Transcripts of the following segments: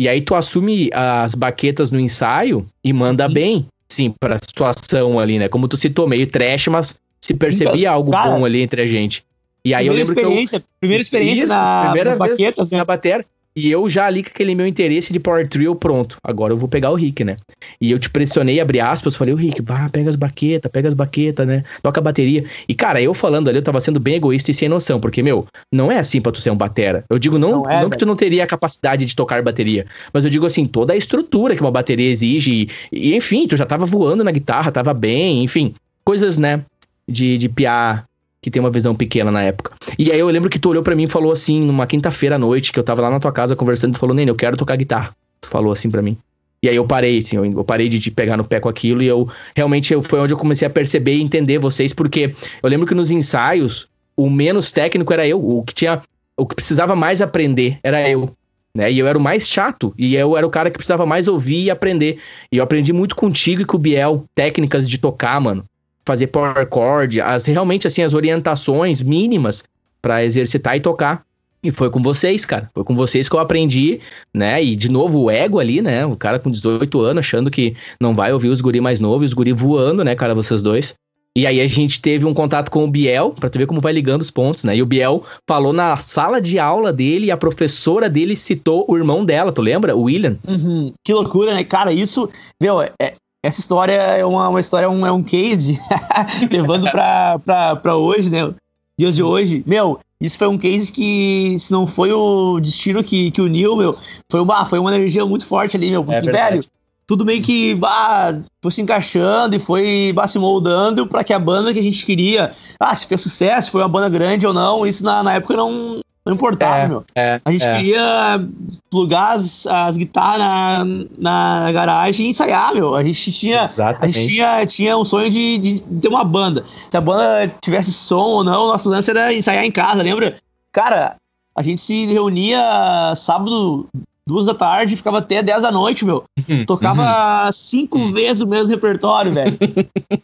E aí tu assume as baquetas no ensaio e manda Sim. bem, sim, pra situação ali, né? Como tu citou, meio trash, mas se percebia Então, algo cara, bom ali entre a gente. E aí eu primeira lembro que eu, experiência, primeira experiência Isso, na, primeira nas baquetas, né? na bateria. E eu já ali com aquele meu interesse de Power Trio, pronto. Agora eu vou pegar o Rick, né? E eu te pressionei, abri aspas, falei, o Rick, bah, pega as baquetas, pega as baquetas, né? Toca a bateria. E, cara, eu falando ali, eu tava sendo bem egoísta e sem noção, porque, meu, não é assim pra tu ser um batera. Eu digo, não, Não não, é, que tu velho. não teria a capacidade de tocar bateria, mas eu digo assim, toda a estrutura que uma bateria exige. E, e, enfim, tu já tava voando na guitarra, tava bem, enfim, coisas, né? De, de piar que tem uma visão pequena na época. E aí eu lembro que tu olhou pra mim e falou assim, numa quinta-feira à noite, que eu tava lá na tua casa conversando, tu falou, Nene, eu quero tocar guitarra. Tu falou assim pra mim. E aí eu parei, assim, eu, parei de te pegar no pé com aquilo e eu realmente eu, foi onde eu comecei a perceber e entender vocês, porque eu lembro que nos ensaios, o menos técnico era eu, o que tinha, o que precisava mais aprender era eu. Né? E eu era o mais chato, e eu era o cara que precisava mais ouvir e aprender. E eu aprendi muito contigo e com o Biel, técnicas de tocar, mano fazer power chord, as, realmente assim as orientações mínimas pra exercitar e tocar. E foi com vocês, cara. Foi com vocês que eu aprendi, né? E de novo o ego ali, né? O cara com 18 anos achando que não vai ouvir os guri mais novos, os guri voando, né, cara, vocês dois. E aí a gente teve um contato com o Biel, pra tu ver como vai ligando os pontos, né? E o Biel falou na sala de aula dele e a professora dele citou o irmão dela, tu lembra? O William. Uhum. Que loucura, né? Cara, isso, meu, é- essa história é uma, uma história, um, é um case levando pra, pra, pra hoje, né? Dias de hoje. Meu, isso foi um case que, se não foi o destino que, que uniu, meu, foi uma, foi uma energia muito forte ali, meu. Porque, verdade. velho, tudo meio que bah, foi se encaixando e foi bah, se moldando pra que a banda que a gente queria, ah, se fez sucesso, se foi uma banda grande ou não, isso na, na época não, não importava, meu. É, A gente é. queria plugar as, as guitarras na, na garagem e ensaiar, meu. A gente tinha. A gente tinha, tinha um sonho de, de ter uma banda. Se a banda tivesse som ou não, o nosso lance era ensaiar em casa, lembra? Cara, a gente se reunia sábado, duas da tarde, ficava até 10 da noite, meu. Uhum, Tocava cinco vezes o mesmo repertório, velho.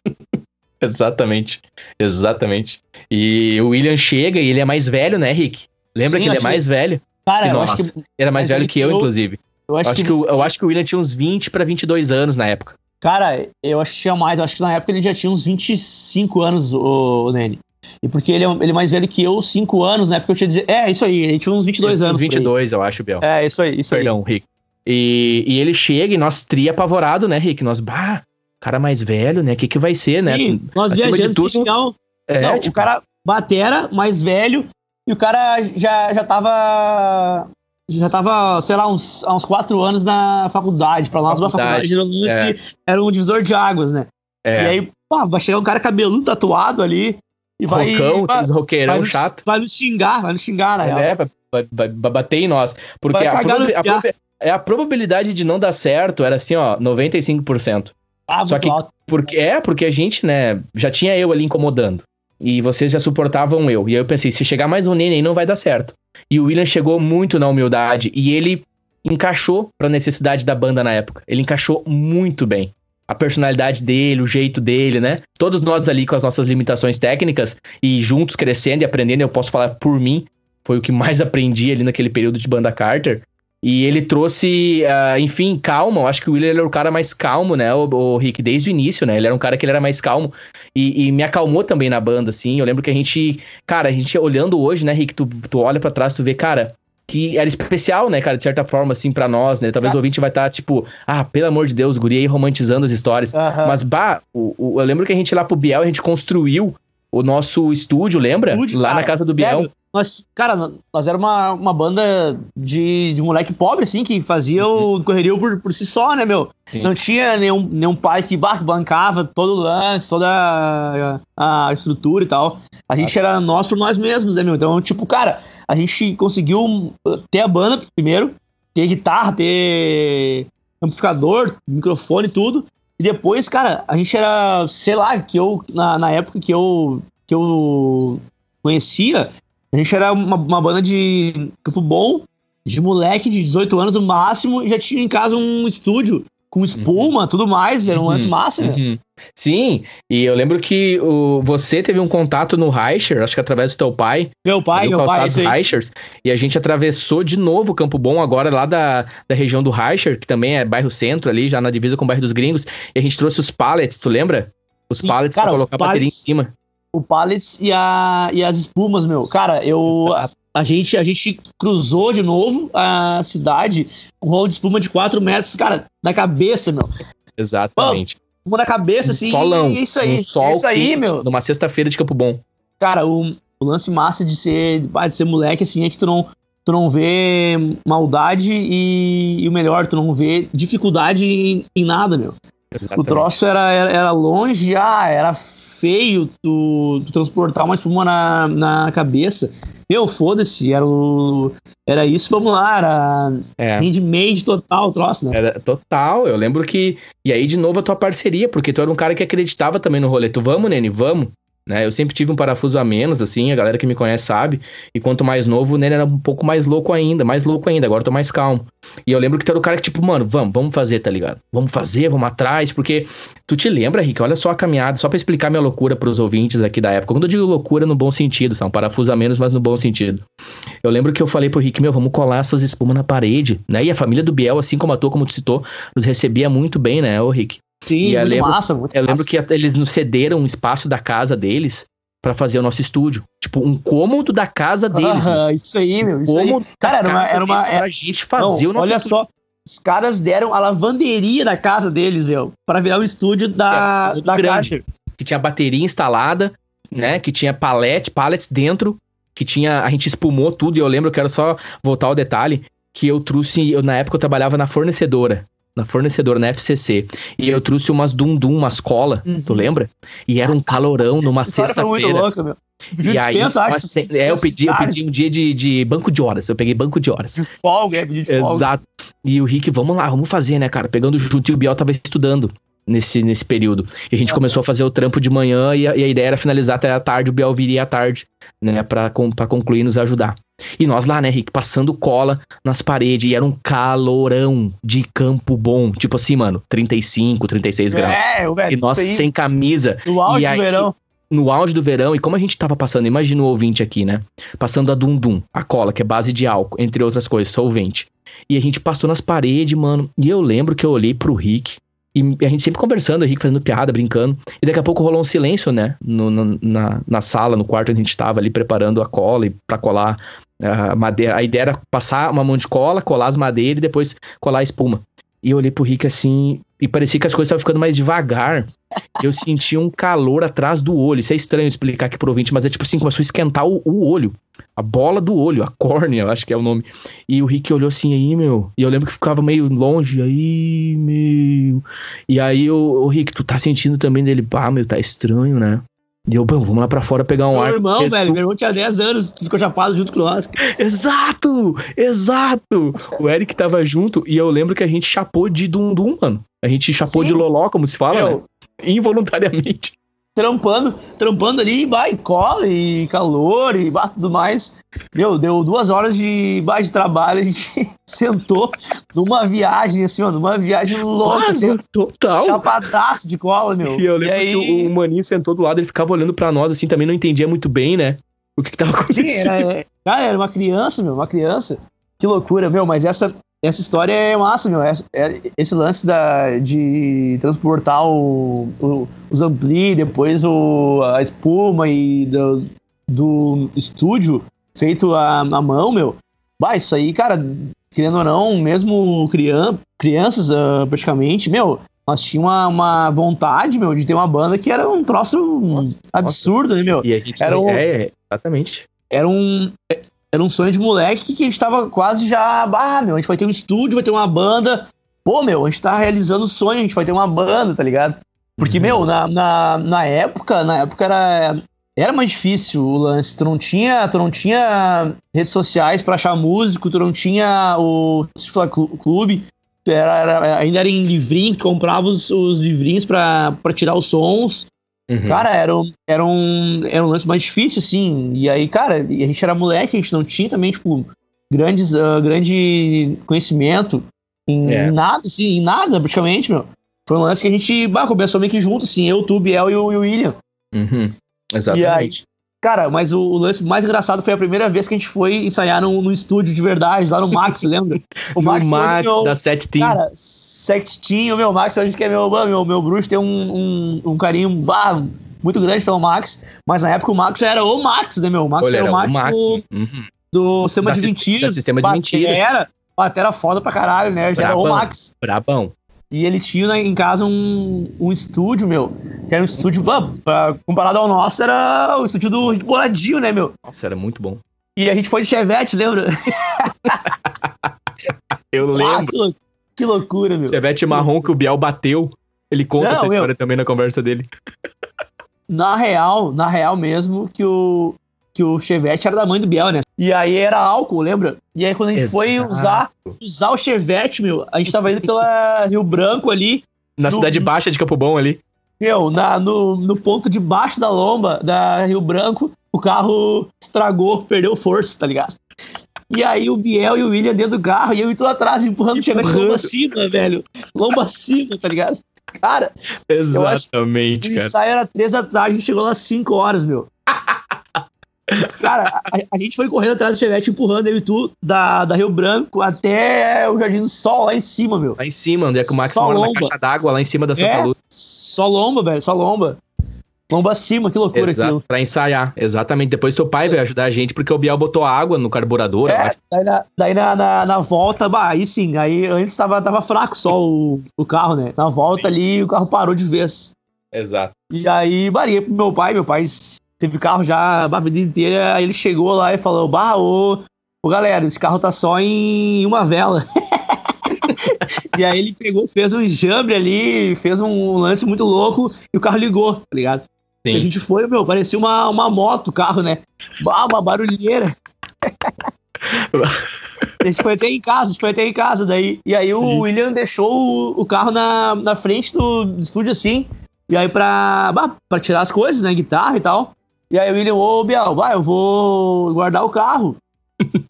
Exatamente. Exatamente. E o William chega e ele é mais velho, né, Rick? Lembra Sim, que ele é acho mais velho? Cara, eu acho que. Ele era mais, velho que que eu, inclusive. Eu Eu acho, acho, que, que, o- eu acho que o William tinha uns 20 pra 22 anos na época. Cara, eu acho que tinha mais. Eu acho que na época ele já tinha uns 25 anos, o, o Nene. E porque ele é, ele é mais velho que eu, 5 anos, na época eu tinha dizer. É, isso aí, ele tinha uns 22 Ele anos. aí. 22, eu acho, Biel. É, isso aí, isso aí. Perdão, Rick. E, e ele chega e nós tria apavorado, né, Rick? Nós, bah, cara mais velho, né? O que que vai ser, né? Sim, nós Acima de viajando tudo, tudo, É, não, tipo, o cara batera, mais velho, e o cara já, já tava. Já tava, sei lá, uns, há uns quatro anos na faculdade. Pra uma Faculdade, faculdade de é. era um divisor de águas, né? é, E aí, pô, vai chegar um cara cabeludo tatuado ali e vai. rocão, vai, roqueirão vai nos, chato. vai nos xingar, vai nos xingar, na real. É, vai, vai- vai- bater em nós. Porque a, proba- a proba- é, a probabilidade de não dar certo era assim, ó, 95%. Ah, Só que- alto. Porque é, porque a gente, né, já tinha eu ali incomodando. E vocês já suportavam eu. E aí eu pensei, se chegar mais um neném não vai dar certo. E o William chegou muito na humildade e ele encaixou pra necessidade da banda na época. Ele encaixou muito bem. A personalidade dele, o jeito dele, né? Todos nós ali com as nossas limitações técnicas e juntos crescendo e aprendendo, eu posso falar por mim, foi o que mais aprendi ali naquele período de banda Carter. E ele trouxe, ah, enfim, calma. Eu acho que o William era o cara mais calmo, né, o, o Rick, desde o início, né? Ele era um cara que ele era mais calmo e, e me acalmou também na banda, assim. Eu lembro que a gente, cara, a gente olhando hoje, né, Rick, tu, tu olha pra trás, tu vê, cara, que era especial, né, cara, de certa forma, assim, pra nós, né? Talvez Ah. o ouvinte vai estar, tipo, ah, pelo amor de Deus, guri aí romantizando as histórias. Aham. Mas, bah, o, o- eu lembro que a gente lá pro Biel, a gente construiu o nosso estúdio, lembra? Estúdio, lá cara. na casa do Biel. Velho, nós, cara, nós era uma, uma banda de, de moleque pobre, assim, que fazia o correria por, por si só, né, meu? Sim. Não tinha nenhum, nenhum pai que bancava todo o lance, toda a, a estrutura e tal. A gente era nós por nós mesmos, né, meu? Então, tipo, cara, a gente conseguiu ter a banda primeiro, ter guitarra, ter amplificador, microfone, tudo. E depois, cara, a gente era, sei lá, que eu, na, na época que eu, que eu conhecia, a gente era uma, uma banda de Campo Bom de moleque de 18 anos no máximo, e já tinha em casa um estúdio com espuma, uhum. tudo mais, era um lance uhum. massa, né? Uhum. Sim, e eu lembro que o, você teve um contato no Reicher, acho que através do teu pai. Meu pai, meu pai, Reichers, e a gente atravessou de novo Campo Bom, agora lá da, da região do Reicher, que também é bairro centro ali, já na divisa com o bairro dos Gringos, e a gente trouxe os pallets, tu lembra? Os Sim, pallets cara, pra colocar a bateria em cima. O pallets e, a, e as espumas, meu. Cara, eu... Exato a gente, a gente cruzou de novo a cidade com um rolo de espuma de 4 metros, cara, na cabeça, meu. Exatamente. Uma na cabeça, assim, solão, isso aí. Um sol isso aí, meu. Numa sexta-feira de Campo Bom. Cara, o, o, lance massa de ser, de ser moleque, assim, é que tu não, tu não vê maldade e, e o melhor, tu não vê dificuldade em, em nada, meu. Exatamente. O troço era, era, era longe, ah, era feio tu, tu, transportar uma espuma na, na cabeça. Meu, foda-se, era, o, era isso, vamos lá, era é. handmade total o troço, né? Era total, eu lembro que. E aí, de novo, a tua parceria, porque tu era um cara que acreditava também no rolê. Tu, vamos, Nene, vamos. Né? Eu sempre tive um parafuso a menos, assim, a galera que me conhece sabe. E quanto mais novo, o Nene era um pouco mais louco ainda, mais louco ainda. Agora eu tô mais calmo. E eu lembro que tu era o cara que, tipo, mano, vamos, vamos fazer, tá ligado? Vamos fazer, vamos atrás, porque tu te lembra, Rick, olha só a caminhada, só para explicar minha loucura pros ouvintes aqui da época. Quando eu digo loucura no bom sentido, tá? Um parafuso a menos, mas no bom sentido. Eu lembro que eu falei pro Rick, meu, vamos colar essas espumas na parede, né? E a família do Biel, assim como a tua, como tu citou, nos recebia muito bem, né, ô Rick? Sim, e muito lembro, massa, muito Eu massa. lembro que eles nos cederam um espaço da casa deles para fazer o nosso estúdio. Tipo, um cômodo da casa deles. Ah, isso aí, meu. Isso aí. Cara, era uma. Era uma era... a gente fazer Não, o nosso Olha estúdio. só. Os caras deram a lavanderia da casa deles, meu, para virar o estúdio da, é, da grande, Que tinha bateria instalada, né? Que tinha palete, pallets dentro, que tinha. A gente espumou tudo, e eu lembro, eu quero só voltar ao detalhe, que eu trouxe. Eu, na época eu trabalhava na fornecedora na fornecedora, na FCC. E eu trouxe umas dum-dum, umas cola, uhum. tu lembra? E era um calorão numa sexta-feira. E aí, uma, é, eu pedi, eu pedi um dia de, de banco de horas. Eu peguei banco de horas. De folga, é, de folga. Exato. E o Rick, vamos lá, vamos fazer, né, cara? Pegando junto e o Biel tava estudando nesse, nesse período. E a gente é. começou a fazer o trampo de manhã e a, e a, ideia era finalizar até a tarde, o Biel viria à tarde, né, pra, com, pra concluir e nos ajudar. E nós lá, né, Rick, passando cola nas paredes, e era um calorão de campo bom. Tipo assim, mano, 35, 36 graus. É, velho. E nós sem camisa. No auge do verão. No auge do verão, e como a gente tava passando, imagina o ouvinte aqui, né? Passando a Dum-Dum, a cola, que é base de álcool, entre outras coisas, solvente. E a gente passou nas paredes, mano. E eu lembro que eu olhei pro Rick, e a gente sempre conversando, o Rick fazendo piada, brincando. E daqui a pouco rolou um silêncio, né? No, no, na, na sala, no quarto onde a gente tava ali preparando a cola e pra colar a madeira. A ideia era passar uma mão de cola, colar as madeiras e depois colar a espuma. E eu olhei pro Rick assim, e parecia que as coisas estavam ficando mais devagar. Eu senti um calor atrás do olho. Isso é estranho explicar aqui pro ouvinte, mas é tipo assim, começou a esquentar o, o olho. A bola do olho, a córnea, eu acho que é o nome. E o Rick olhou assim, aí, meu. E eu lembro que ficava meio longe, aí, meu. E aí, o, o Rick, tu tá sentindo também dele, pá, meu, tá estranho, né? E eu, vamos lá pra fora pegar um meu ar. Meu irmão, velho, meu irmão tinha 10 anos, ficou chapado junto com nós. Exato! Exato! O Eric tava junto e eu lembro que a gente chapou de dum-dum, mano. A gente chapou Sim. de loló, como se fala, eu... né? Involuntariamente trampando, trampando ali, vai, cola e calor e bah, tudo mais. Meu, deu duas horas de, bah, de trabalho, a gente sentou numa viagem, assim, ó, numa viagem louca, assim, total. Chapadaço de cola, meu. E eu lembro e aí... que o, o maninho sentou do lado, ele ficava olhando pra nós, assim, também não entendia muito bem, né? O que, que tava acontecendo. Sim, era, cara, era uma criança, meu, uma criança. Que loucura, meu, mas essa, essa história é massa, meu. Essa, é, esse lance da, de transportar o, o, os ampli, depois o, a espuma e do, do estúdio feito à, à mão, meu. Bah, isso aí, cara, querendo ou não, mesmo crian crianças uh, praticamente, meu, nós tínhamos uma, uma, vontade, meu, de ter uma banda que era um troço nossa, absurdo, nossa. né, meu? E a gente era um, é, exatamente. Era um, era um sonho de moleque que a gente tava quase já. Ah, meu, a gente vai ter um estúdio, vai ter uma banda. Pô, meu, a gente tá realizando o sonho, a gente vai ter uma banda, tá ligado? Porque, uhum. meu, na, na, na época, na época era, era mais difícil o lance. Tu não tinha, tu não tinha redes sociais para achar músico, tu não tinha o clube. Era, era, ainda era em livrinho, comprava os, os livrinhos para tirar os sons. Uhum. Cara, era um, era, um, era um lance mais difícil, assim. E aí, cara, a gente era moleque, a gente não tinha também, tipo, grandes, uh, grande conhecimento em É. nada, assim, em nada, praticamente, meu. Foi um lance que a gente bah, começou meio que junto, assim, eu, tu, Biel e o, e o William. Uhum. E aí, Exatamente. Cara, mas o, o lance mais engraçado foi a primeira vez que a gente foi ensaiar no, no estúdio de verdade, lá no Max, lembra? O no hoje Max é meu- da Set Team. Cara, sextinho, meu Max, hoje que é meu, meu, meu bruxo, tem um, um, um carinho bah, muito grande pelo Max, mas na época o Max era o Max, né, meu? O Max Olha, era era o Max, do, Uhum. do sistema Da de mentiras. sistema de mentiras. Era, batera foda pra caralho, né? Já era o Brabão. Max. Brabão. E ele tinha em casa um, um estúdio, meu, que era um estúdio, bah, pra- comparado ao nosso, era o estúdio do Boladinho, né, meu? Nossa, era muito bom. E a gente foi de Chevette, lembra? Eu Ah, lembro. que, lou- que loucura, meu. Chevette marrom que o Biel bateu. Ele conta Não, essa meu. história também na conversa dele. Na real, na real mesmo, que o, que o Chevette era da mãe do Biel, né? E aí era álcool, lembra? E aí quando a gente foi Exato. usar, usar o Chevette, meu, a gente tava indo pela Rio Branco ali, Na No- cidade baixa de Campo Bom ali. meu, na, no, no ponto de baixo da lomba da Rio Branco, o carro estragou, perdeu força, tá ligado? E aí o Biel e o William dentro do carro, e eu e tu atrás empurrando o Chevette lomba acima, velho. Lomba acima, tá ligado? Cara, acho que Exatamente, O cara. ensaio era três da tarde, a gente chegou lá às 5 horas, meu. Cara, a, a gente foi correndo atrás do Chevette, empurrando eu e tu, da, da Rio Branco até o Jardim do Sol, lá em cima, meu. Lá em cima, onde é que o Max Só mora na lomba. caixa d'água, lá em cima da Santa É. Luz. Só lomba, velho, só lomba. Lomba acima, que loucura Exato, aquilo. pra ensaiar. Exatamente. Depois teu pai veio ajudar a gente porque o Biel botou água no carburador. É, daí, na, daí na, na, na volta, bah, aí sim, aí antes tava, tava fraco só o, o carro, né? Na volta ali o carro parou de vez. Exato. E aí, baria pro meu pai, meu pai teve carro já a vida inteira, aí ele chegou lá e falou, bah, ô, ô galera, esse carro tá só em uma vela. e aí ele pegou, fez um enjambre ali, fez um lance muito louco e o carro ligou, tá ligado? E a Sim. gente foi, meu, parecia uma, uma moto o carro, né? Bah, uma barulheira. a gente foi até em casa, a gente foi até em casa daí. E aí o Sim. William deixou o, o carro na, na frente do, do estúdio assim. E aí pra, bah, pra tirar as coisas, né? Guitarra e tal. E aí o William, ô Biel, vai, eu vou guardar o carro.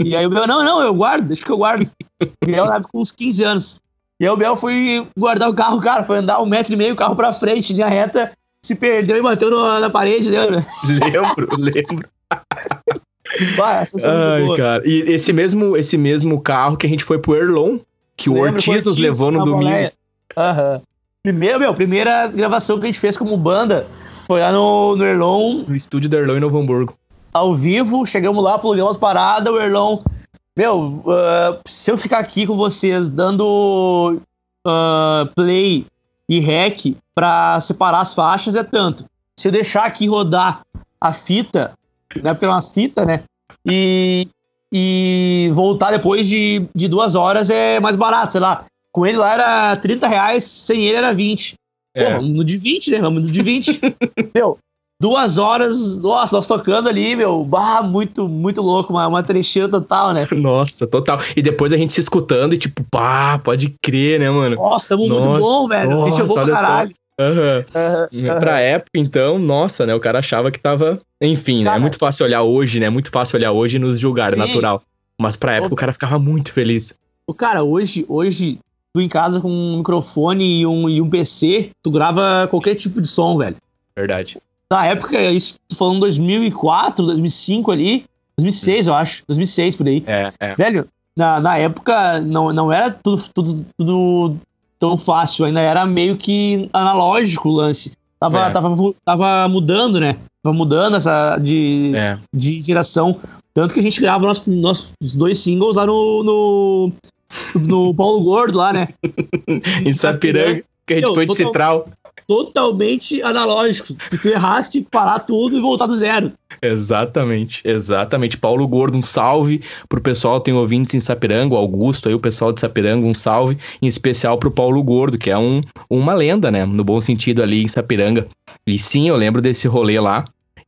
e aí o Biel, não, não, eu guardo, deixa que eu guardo. O Biel tava com uns 15 anos. E aí o Biel foi guardar o carro, cara, foi andar um metro e meio o carro pra frente, linha reta, se perdeu e bateu no- na parede, lembra? Lembro, lembro. Vai, essa Ai, cara. E esse mesmo, esse mesmo carro que a gente foi pro Erlon, que o Lembra, Ortiz com nos levou no domingo. Aham. Primeiro, meu, primeira gravação que a gente fez como banda foi lá no, no Erlon, No estúdio do Erlon em Novo Hamburgo. ao vivo. Chegamos lá, plugamos as paradas, o Erlon. Meu, ah, se eu ficar aqui com vocês dando ah, play e rec pra separar as faixas é tanto. Se eu deixar aqui rodar a fita, né? Porque é uma fita, né? E, e voltar depois de, de duas horas é mais barato, sei lá. Com ele lá era 30 reais, sem ele era 20. Pô, É. vamos no de 20, né? Vamos no de 20. meu, duas horas, nossa, nós tocando ali, meu, bah, muito, muito louco, uma, uma trecheira total, né? Nossa, total. E depois a gente se escutando e tipo, pá, pode crer, né, mano? Nossa, tamo muito Nossa, bom, velho. a gente nossa, jogou pra só. caralho. Aham. Aham, aham. Pra época, então, nossa, né? O cara achava que tava. Enfim, né? É Cara. muito fácil olhar hoje, né? É muito fácil olhar hoje e nos julgar, é Sim. natural. Mas pra época o cara ficava muito feliz. O cara, hoje, hoje, tu em casa com um microfone e um, e um PC, tu grava qualquer tipo de som, velho. Verdade. Na época, isso, tô falando 2004, 2005 ali, 2006, eu acho, 2006 por aí. É, é. Velho, na, na época não, não era tudo, tudo, tudo tão fácil, ainda era meio que analógico o lance. Tava, É. tava, tava mudando, né? Tava mudando essa de, É. de geração. Tanto que a gente grava nossos, nossos dois singles lá no, no, no Paulo Gordo, lá, né? Em Sapiranga, que a gente Meu, foi de total- Citral. Totalmente analógico. Se tu errasse, tinha que parar tudo e voltar do zero. Exatamente, exatamente. Paulo Gordo, um salve pro pessoal, tem ouvintes em Sapiranga, o Augusto aí, o pessoal de Sapiranga, um salve, em especial pro Paulo Gordo, que é um, uma lenda, né, no bom sentido ali em Sapiranga. E sim, eu lembro desse rolê lá,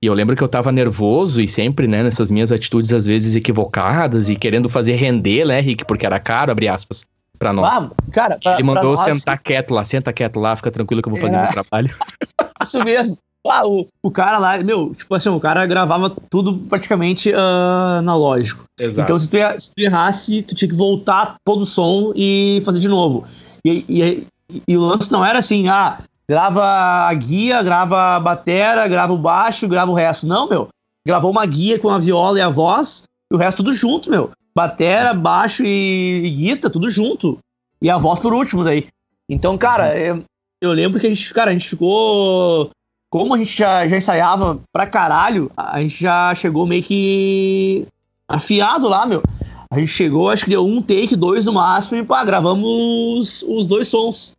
e eu lembro que eu tava nervoso e sempre, né, nessas minhas atitudes às vezes equivocadas e querendo fazer render, né, Rick, porque era caro, abre aspas, pra nós. Ah, cara, pra, Ele mandou pra nós, sentar quieto lá, senta quieto lá, fica tranquilo que eu vou fazer É. meu trabalho. Isso mesmo. Ah, o, o cara lá, meu, tipo assim, o cara gravava tudo praticamente uh, analógico. Exato. Então, se tu, ia- se tu errasse, tu tinha que voltar todo o som e fazer de novo. E, e, e o lance não era assim, ah, grava a guia, grava a batera, grava o baixo, grava o resto. Não, meu. Gravou uma guia com a viola e a voz, e o resto tudo junto, meu. Batera, baixo e, e guita, tudo junto. E a voz por último daí. Então, cara, eu, eu lembro que a gente, cara, a gente ficou. Como a gente já, já ensaiava pra caralho, a gente já chegou meio que afiado lá, meu. A gente chegou, acho que deu um take, dois no máximo, e pá, gravamos os dois sons.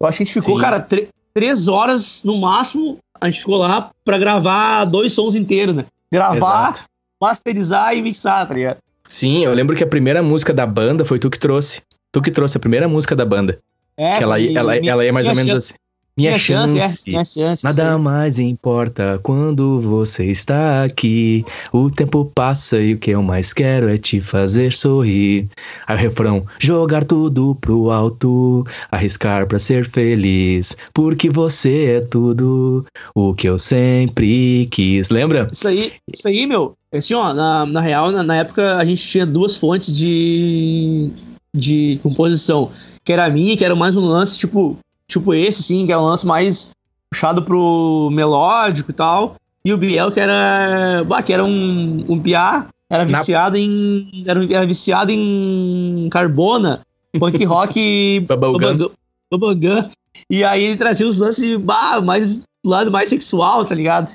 Eu acho que a gente ficou, Sim. cara, três horas no máximo, a gente ficou lá pra gravar dois sons inteiros, né? Gravar, Exato. masterizar e mixar, tá ligado? Sim, eu lembro que a primeira música da banda foi tu que trouxe. Tu que trouxe a primeira música da banda. É, que ela, ela, minha- ela é mais ou minha menos assim. Minha, chance. é, minha chance. Nada mais importa quando você está aqui. O tempo passa e o que eu mais quero é te fazer sorrir. Aí o refrão: jogar tudo pro alto, arriscar pra ser feliz. Porque você é tudo o que eu sempre quis. Lembra? Isso aí, isso aí, meu. Assim, ó, na, na real, na, na época a gente tinha duas fontes de, de composição. Que era a minha, que era mais um lance, tipo, tipo esse, sim, que é um lance mais puxado pro melódico e tal. E o Biel, que era. Bah, que era um, um piá, era Na- viciado em. Era, era viciado em carbona, punk rock Bubblegum. bubblegum- bubblegum. E aí ele trazia os lances bah, mais do lado mais sexual, tá ligado?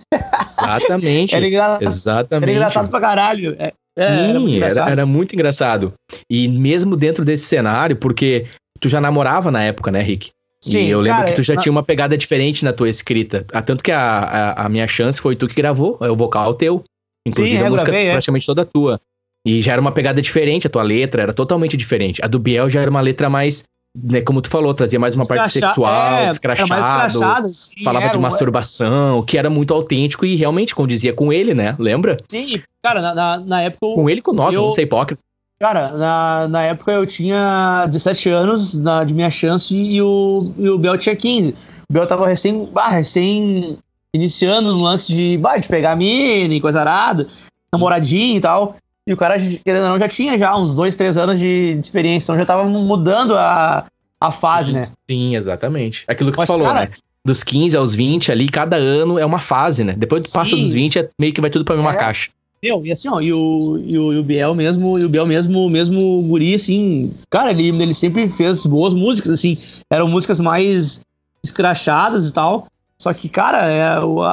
Exatamente. Era, engra... era Exatamente. engraçado pra caralho. É, é, era muito Sim, era, engraçado. era muito engraçado. E mesmo dentro desse cenário, porque tu já namorava na época, né, Rick? Sim, e eu lembro cara, que tu já na- tinha uma pegada diferente na tua escrita. Tanto que a, a, a minha chance foi tu que gravou, é o vocal teu. Inclusive Sim, é, a música gravei, é. praticamente toda tua. E já era uma pegada diferente, a tua letra era totalmente diferente. A do Biel já era uma letra mais, né, como tu falou, trazia mais uma parte sexual, é, descrachado, escrachado, sim, falava de masturbação, que era muito autêntico e realmente condizia com ele, né? Lembra? Sim, cara, na, na, na época. Com ele e com nós, Eu- não ser hipócrita. Cara, na, na época eu tinha 17 anos na, de minha chance e o, e o Bel tinha 15. O Bel tava recém, bah, recém iniciando no lance de, bah, de pegar mina e coisa arada, namoradinho e tal. E o cara, querendo ou não, já tinha já uns dois, três anos de, de experiência, então já tava mudando a, a fase, né? Sim, exatamente. Aquilo que Mas, tu falou, cara- né? Dos 15 aos 20 ali, cada ano é uma fase, né? Depois que passa dos 20, é meio que vai tudo pra mesma É. caixa. Meu, e assim, ó, e o, e o, e o Biel mesmo, e o Biel mesmo, mesmo guri, assim, cara, ele, ele sempre fez boas músicas, assim, eram músicas mais escrachadas e tal, só que, cara, é,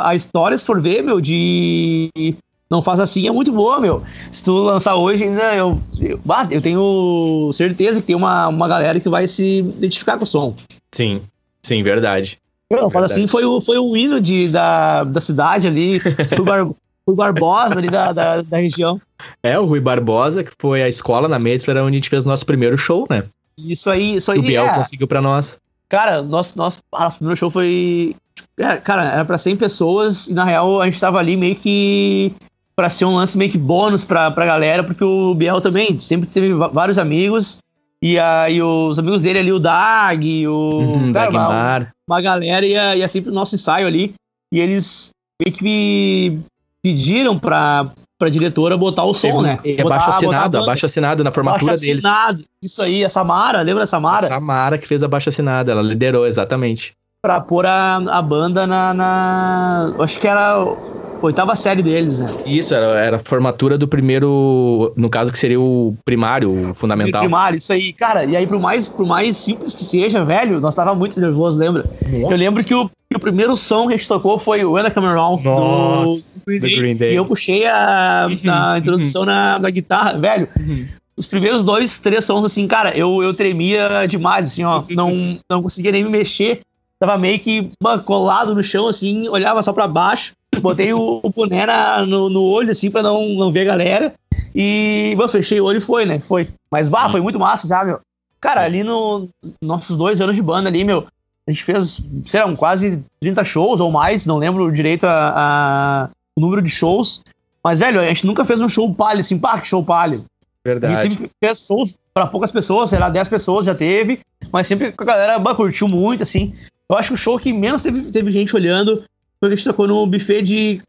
a história, se for ver, meu, de Não Faz Assim é muito boa, meu, se tu lançar hoje ainda, eu, eu, eu tenho certeza que tem uma, uma galera que vai se identificar com o som. Sim, sim, verdade. Não Faz. Assim foi o, foi o hino de, da, da cidade ali, O Barbosa ali da, da, da região. É, o Rui Barbosa, que foi a escola na Metzler, onde a gente fez o nosso primeiro show, né? Isso aí, isso aí o Biel é. conseguiu pra nós. Cara, nosso, nosso, ah, nosso primeiro show foi. é, cara, era pra 100 pessoas e na real a gente tava ali meio que. pra ser um lance meio que bônus pra, pra galera, porque o Biel também sempre teve vários amigos. E aí os amigos dele ali, o Dag, o. Uhum, cara, uma, uma galera ia, ia sempre no nosso ensaio ali. E eles meio que me pediram pra, pra diretora botar o som, né? é Botar- abaixo botar a assinado, abaixo assinado na formatura Abaixo deles. assinado. Isso aí, a Samara, lembra da Samara? Samara que fez abaixo assinado, ela liderou, exatamente. Pra pôr a, a banda na, na- Acho que era a oitava série deles, né? Isso, era, era a formatura do primeiro, no caso que seria o primário, o fundamental. Primário, isso aí. Cara, e aí, por mais, por mais simples que seja, velho, nós tava muito nervoso, lembra? Eu lembro que o, o primeiro som que a gente tocou foi o When I Come Around Nossa, do Green do Day. Green Day. E eu puxei a, a introdução na, na guitarra, velho. Uhum. Os primeiros dois, três sons, assim, cara, eu, eu tremia demais, assim, ó. Não, não conseguia nem me mexer. Tava meio que colado no chão, assim, olhava só pra baixo. Botei o, o boné na- no, no olho, assim, pra não, não ver a galera. E, bah, fechei o olho e foi, né? Foi. Mas, bah, foi muito massa já, meu. Cara, ali no nossos dois anos de banda ali, meu, a gente fez, sei lá, um quase 30 shows ou mais, não lembro direito a, a- o número de shows. Mas, velho, a gente nunca fez um show palha, assim, pá, que show palha. A Verdade. gente sempre fez shows pra poucas pessoas, sei lá, 10 pessoas já teve, mas sempre a galera bah, curtiu muito, assim. Eu acho que o show que menos teve, teve gente olhando foi que a gente tocou no buffet de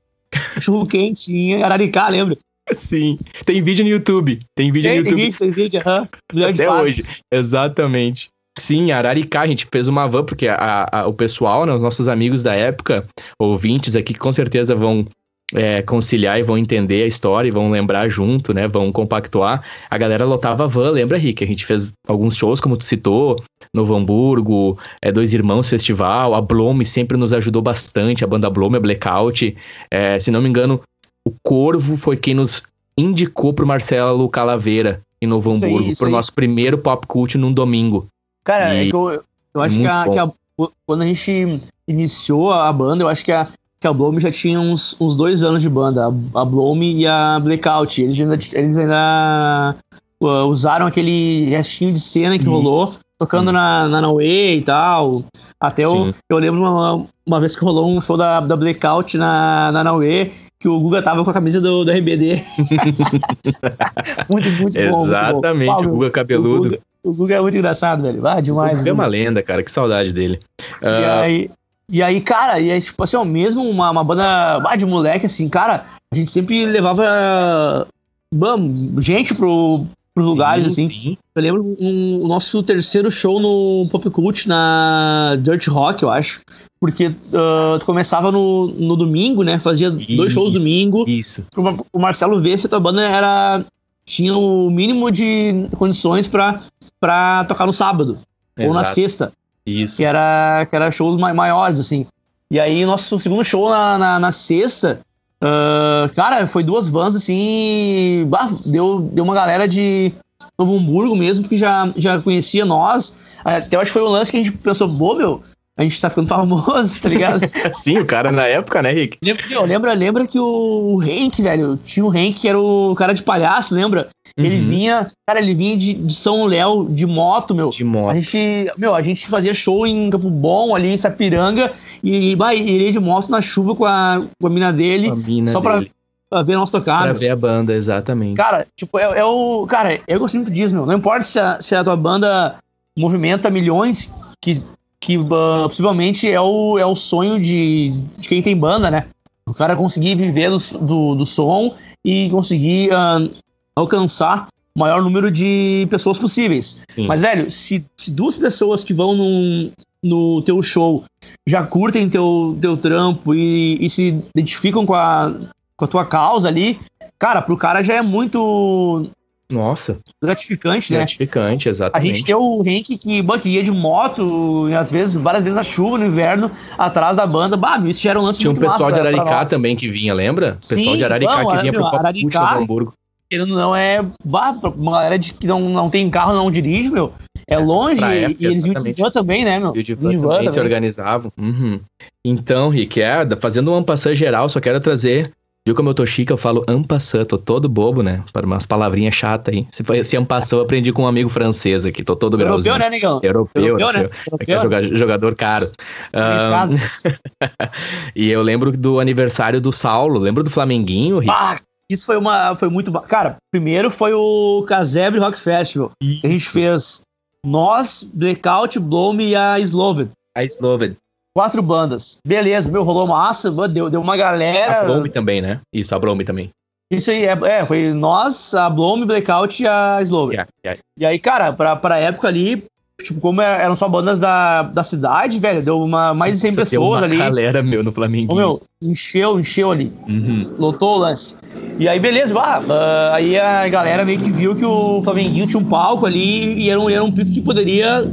cachorro quente em Araricá, lembra? Sim. Tem vídeo no YouTube. Tem vídeo Tem, no tem YouTube. vídeo, tem vídeo, aham. De Até fatos. hoje. Exatamente. Sim, Araricá, a gente fez uma van, porque a- a- o pessoal, né, os nossos amigos da época, ouvintes aqui, com certeza vão é, conciliar e vão entender a história e vão lembrar junto, né? Vão compactuar. A galera lotava a van, lembra, Rick? A gente fez alguns shows, como tu citou, Novo Hamburgo, é, Dois Irmãos Festival, a Blome sempre nos ajudou bastante, a banda Blome, a Blackout. É, se não me engano, o Corvo foi quem nos indicou pro Marcelo Calaveira em Novo Isso Hamburgo, pro aí. nosso primeiro pop cult num domingo. Cara, é E- que eu, eu acho que, muito a, que a- quando a gente iniciou a banda, eu acho que a, que a Blome já tinha uns, uns dois anos de banda, a, a Blome e a Blackout. Eles ainda, eles ainda uh, usaram aquele restinho de cena que Isso. rolou, tocando Sim. na, na Naue e tal. Até eu, eu lembro uma, uma vez que rolou um show da, da Blackout na, na Naue, que o Guga tava com a camisa do, do RBD. muito, muito bom. muito bom. Exatamente, o Guga cabeludo. O Guga, o Guga é muito engraçado, velho. Ah, demais. é uma Guga. lenda, cara, que saudade dele. E Ah, aí, e aí, cara, e aí, tipo assim, ó, mesmo uma, uma banda ah, de moleque, assim, cara, a gente sempre levava bam, gente pro, pros lugares, sim, assim. sim. Eu lembro um- o nosso terceiro show no Pop Cult, na Dirt Rock, eu acho. Porque ah, tu começava no, no domingo, né? Fazia dois shows Isso. domingo. Isso. Pro, o Marcelo ver se a tua banda era. Tinha o mínimo de condições pra, pra tocar no sábado. Ou na Exato. sexta Isso. que era, que era shows mai- maiores, assim. E aí, nosso segundo show na, na, na sexta, ah, cara, foi duas vans, assim, bah, deu, deu uma galera de Novo Hamburgo mesmo, que já, já conhecia nós. Até acho que foi um lance que a gente pensou, pô, meu, a gente tá ficando famoso, tá ligado? Sim, o cara na época, né, Rick? lembra, lembra, lembra que o Henk, velho, tinha o Henk que era o cara de palhaço, lembra? Ele Uhum. vinha, cara, ele vinha de, de São Léo, de moto, meu. De A moto. gente, meu, a gente fazia show em Campo Bom, ali em Sapiranga, e, bah, ele ia de moto na chuva com a, com a mina dele, a mina só pra- dele, pra ver nós tocar. pra ver a banda, exatamente. Cara, tipo, é, é o. Cara, eu gosto muito disso, meu. Não importa se a, se a tua banda movimenta milhões, que, que ah, possivelmente é o, é o sonho de, de quem tem banda, né? O cara conseguir viver do, do, do som e conseguir ah, alcançar o maior número de pessoas possíveis. Sim. Mas, velho, se, se duas pessoas que vão num, no teu show já curtem teu, teu trampo e, e se identificam com a, com a tua causa ali, cara, pro cara já é muito Nossa, gratificante, né? gratificante, A exatamente. gente tem o Henk que, que ia de moto, às vezes, várias vezes na chuva, no inverno, atrás da banda. Bah, isso já era um lance Tinha um pessoal de Araricá também que vinha, lembra? Pessoal Sim, de Araricá vamos, que vinha pro Araricá- Novo Hamburgo. Querendo ou não, é. Bah, uma galera de, que não, não tem carro, não dirige, meu. É longe, pra e, e eles vinham de van também, né, meu? E o de de van van também se também. organizavam. Uhum. Então, Rick, é, fazendo um ampassã geral, só quero trazer. Viu como eu tô chique? Eu falo ampassã, tô todo bobo, né? Para umas palavrinhas chatas aí. Se, foi- se ampassã, eu aprendi com um amigo francês aqui, tô todo Europeu, grauzinho. né, negão? Europeu, Europeu, né? europeu. É que é Europeu. joga- jogador caro. Ah, Fechado. e eu lembro do aniversário do Saulo. Lembra do Flamenguinho, Rick? Bah, isso foi uma. Foi muito. Cara, primeiro foi o Casebre Rock Festival. que a gente fez nós, Blackout, Blome e a Sloven. A Sloven. Quatro bandas. Beleza, meu, rolou massa, deu, deu uma A galera. Blome também, né? Isso, a Blome também. Isso aí, é, é, foi nós, a Blome, Blackout e a Sloven. Yeah, yeah. E aí, cara, pra, pra época ali, tipo, como é- eram só bandas da, da cidade, velho, deu uma, mais de 100 Você pessoas uma ali. galera, meu, no Flamenguinho. Ô, meu, encheu, encheu ali. Uhum. lotou o lance. E aí, beleza, bah, ah, aí a galera meio que viu que o Flamenguinho tinha um palco ali e era um, era um pico que poderia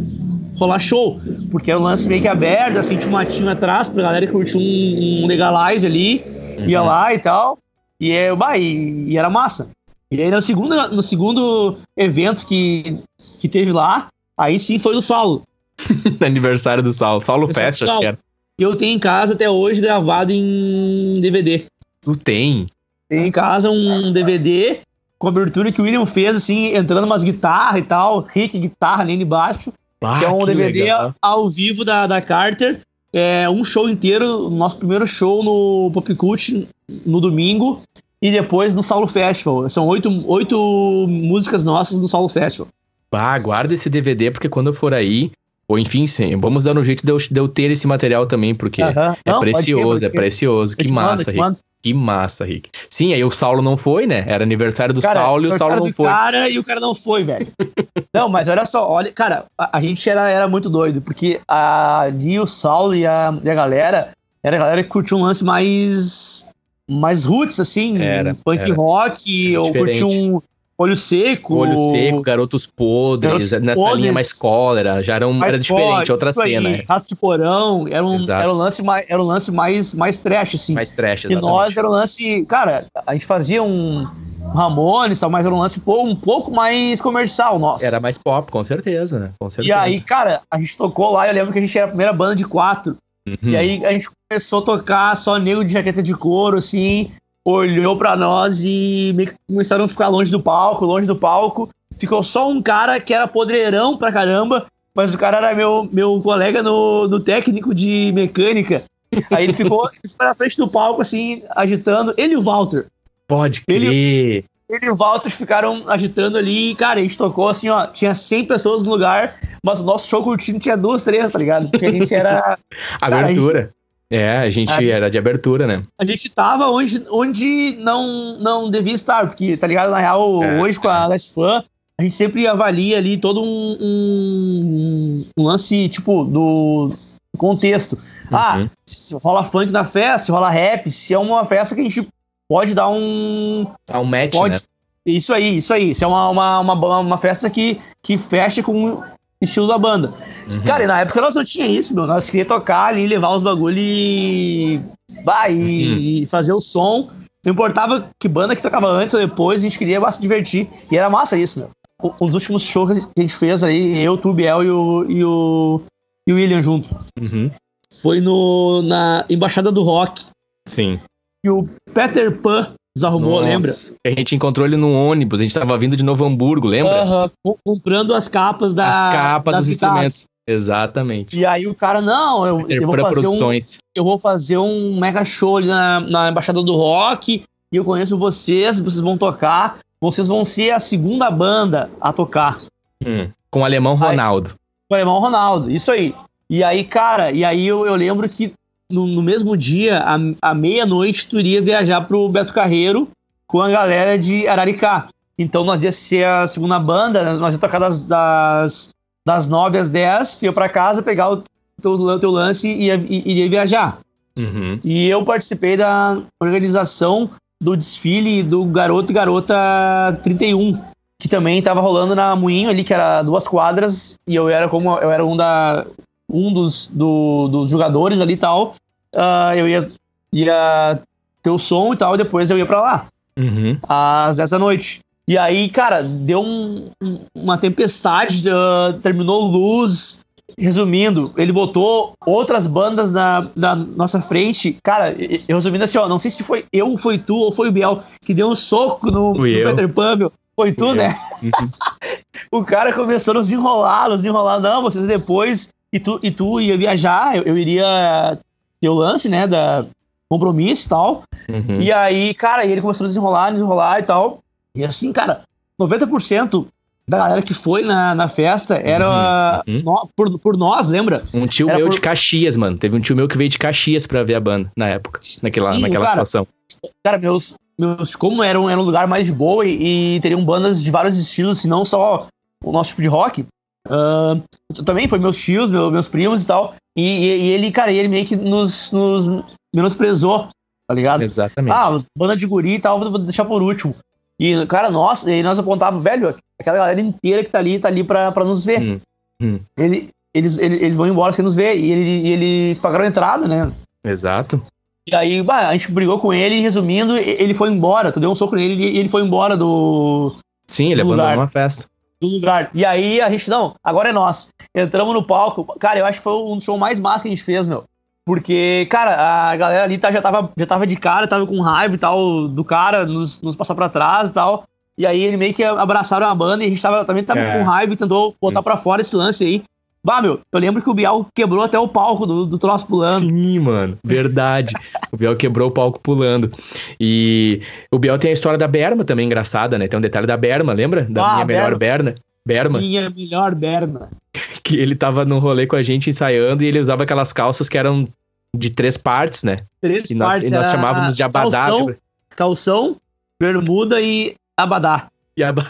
rolar show. Porque era um lance meio que aberto, assim, tinha um matinho atrás pra galera que curtia um, um legalize ali, ia Uhum. lá e tal. E, é, bah, e, e era massa. E aí no segundo, no segundo evento que, que teve lá, aí sim foi do Saulo. Aniversário do Saulo. Saulo Festa, acho que era. Eu tenho em casa até hoje gravado em DVD. Tu tem. Tem em casa um DVD com a abertura que o William fez, assim, entrando umas guitarras e tal, Rick guitarra ali embaixo, Ah, que é um DVD legal. ao vivo da, da Carter. É um show inteiro, nosso primeiro show no Pop Cult no domingo e depois no Saulo Festival. São oito, oito músicas nossas no Saulo Festival. Ah, guarda esse DVD, porque quando eu for aí, Ou enfim, sim, vamos dar um jeito de eu, de eu ter esse material também, porque é Não, pode precioso, pode é precioso. Que massa, Rick. Que massa, Rick. Sim, aí o Saulo não foi, né? Era aniversário do Cara, Saulo e o Saulo não foi. cara e o cara não foi, velho. não, mas olha só, olha, cara, a, a gente era, era muito doido, porque a- ali o Saulo e a, e a galera, era a galera que curtia um lance mais mais roots, assim, Era, punk era. rock, ou Diferente. curtia um olho seco. Olho seco, garotos podres, Garotos nessa Podres. linha mais cólera, já era, um, era diferente, outra aí, cena? Rato de porão, era um, Exato. era um lance mais, era um lance mais, mais trash, assim. mais trash, E exatamente. nós era um lance, cara, a gente fazia um Ramones e tal, mas era um lance um pouco mais comercial nosso. Era mais pop, com certeza, né? Com certeza. E aí, cara, a gente tocou lá, eu lembro que a gente era a primeira banda de quatro. Uhum. E aí a gente começou a tocar só nego de jaqueta de couro, assim, olhou pra nós e meio que começaram a ficar longe do palco, longe do palco. Ficou só um cara que era podreirão pra caramba, mas o cara era meu, meu colega no, no técnico de mecânica. Aí ele ficou, ele ficou na frente do palco, assim, agitando. Ele e o Walter. Pode Ele- crer. Ele e o Walter ficaram agitando ali e, cara, a gente tocou assim, ó, tinha 100 pessoas no lugar, mas o nosso show curtindo tinha duas, três, tá ligado? Porque a gente era. Abertura. É, a gente A gente- era de abertura, né? A gente tava onde, onde não, não devia estar, porque, tá ligado? Na real, É. hoje com a Let's Fan, a gente sempre avalia ali todo um, um, um lance, tipo, do contexto. Ah, Uhum. se rola funk na festa, se rola rap, se é uma festa que a gente pode dar um, Ah, um match, Pode. né? Isso aí, isso aí. Isso é uma, uma, uma, uma festa que, que fecha com estilo da banda. Uhum. Cara, e na época nós não tinha isso, meu. Nós queríamos tocar ali, levar os bagulho e. Bah, e, e fazer o som. Não importava que banda que tocava antes ou depois, a gente queria se divertir. E era massa isso, meu. Um dos últimos shows que a gente fez aí, eu, tu, Biel e o, e o, e o William junto. Uhum. Foi no, na Embaixada do Rock. Sim. E o Peter Pan desarrumou, Nossa. lembra? A gente encontrou ele num ônibus, a gente tava vindo de Novo Hamburgo, lembra? Aham, com- comprando as capas da. As capas dos guitarras. instrumentos. Exatamente. E aí o cara, não, eu, eu vou fazer um, produções. eu vou fazer um mega show ali na, na Embaixada do Rock, e eu conheço vocês, vocês vão tocar, vocês vão ser a segunda banda a tocar. Hum. Com o alemão. Ronaldo. O alemão Ronaldo, isso aí. E aí, cara, e aí eu, eu lembro que no, no mesmo dia, à, meia-noite, tu iria viajar pro Beto Carreiro com a galera de Araricá. Então nós ia ser a segunda banda, nós ia tocar das, das, das 9 às 10, ia pra casa, pegar o teu, o teu lance e ia, iria viajar. Uhum. E eu participei da organização do desfile do Garoto e Garota 31, que também tava rolando na Moinho ali, que era duas quadras, e eu era como eu era um da um dos, do- dos jogadores ali e tal. Ah, eu ia, ia ter o som e tal, e depois eu ia pra lá Uhum. às 10 da noite. E aí, cara, deu um- um- uma tempestade, ah, terminou luz. Resumindo, ele botou outras bandas na, na nossa frente. Cara, eu resumindo assim, ó, não sei se foi eu, foi tu ou foi o Biel que deu um soco no, no. Peter Pan, meu. Foi tu, Fui né? Uhum. O cara começou a nos enrolar, nos enrolar. Não, vocês depois. E tu, e tu ia viajar, eu, eu iria ter o lance, né, da compromisso e tal. Uhum. E aí, cara, ele começou a desenrolar, desenrolar e tal. E assim, cara, 90% da galera que foi na, na festa era Uhum, uhum. nó- por, por nós, lembra? Um tio Era meu por- de Caxias, mano. Teve um tio meu que veio de Caxias pra ver a banda na época. Naquela, Sim, naquela cara. situação. Cara, meus, meus como era um, era um lugar mais de boa e, e teriam bandas de vários estilos, e não só o nosso tipo de rock. Ah, também foi meus tios, meu- meus primos e tal. E, e- e ele, cara, ele meio que nos, nos menosprezou, tá ligado? Exatamente. Ah, banda de guri e tal, vou deixar por último. E, cara, nossa, e nós apontávamos, velho, aquela galera inteira que tá ali, tá ali pra, pra nos ver. Hum, hum. Ele, eles, eles, eles vão embora sem nos ver. E, ele, eles pagaram a entrada, né? Exato. E aí, bah, a gente brigou com ele, resumindo, ele foi embora. Tu deu um soco nele e ele foi embora do, Sim, ele No abandonou lugar. uma festa. Do lugar. E aí a gente, não, agora é nós. Entramos no palco. Cara, eu acho que foi um dos shows mais massa que a gente fez, meu. Porque, cara, a galera ali tá, já, tava, já tava de cara, tava com raiva e tal do cara, nos, nos passar pra trás e tal. E aí ele meio que abraçaram a banda e a gente tava, também tava É. com raiva e tentou botar pra fora esse lance aí. Bah, meu, eu lembro que o Bial quebrou até o palco do, do troço pulando. Sim, mano. Verdade. o Biel quebrou o palco pulando. E o Biel tem a história da Berma também engraçada, né? Tem um detalhe da Berma, lembra? Da Ah, minha melhor Berma. Berna. Berma. Minha melhor berma. que ele tava no rolê com a gente ensaiando e ele usava aquelas calças que eram de três partes, né? Três E nós, partes. e nós chamávamos de abadá. Calção, calção, bermuda e abadá. E abadá.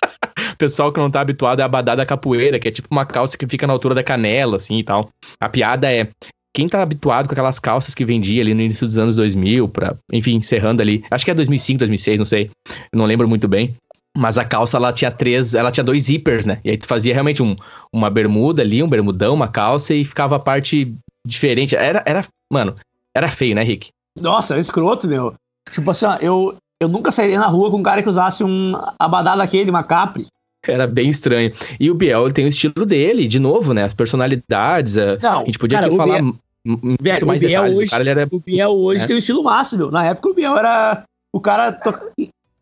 Pessoal que não tá habituado é a abadá da capoeira, que é tipo uma calça que fica na altura da canela, assim e tal. A piada é. Quem tá habituado com aquelas calças que vendia ali no início dos anos 2000, pra, enfim, encerrando ali. Acho que é 2005, 2006, não sei. Não lembro muito bem. Mas a calça, ela tinha três, ela tinha dois zippers, né? E aí tu fazia realmente um, uma bermuda ali, um bermudão, uma calça e ficava a parte diferente. Era, era, mano, era feio, né, Rick? Nossa, é escroto, meu. Tipo assim, ó, eu, eu nunca sairia na rua com um cara que usasse um abadá daquele, uma capri. Era bem estranho. E o Biel, tem o estilo dele, de novo, né? As personalidades. A, Não, a gente podia cara, falar Biel- muito Velho, o mais Biel detalhes. hoje- O cara, era O Biel hoje É. tem o estilo meu. Na época o Biel era. O cara to-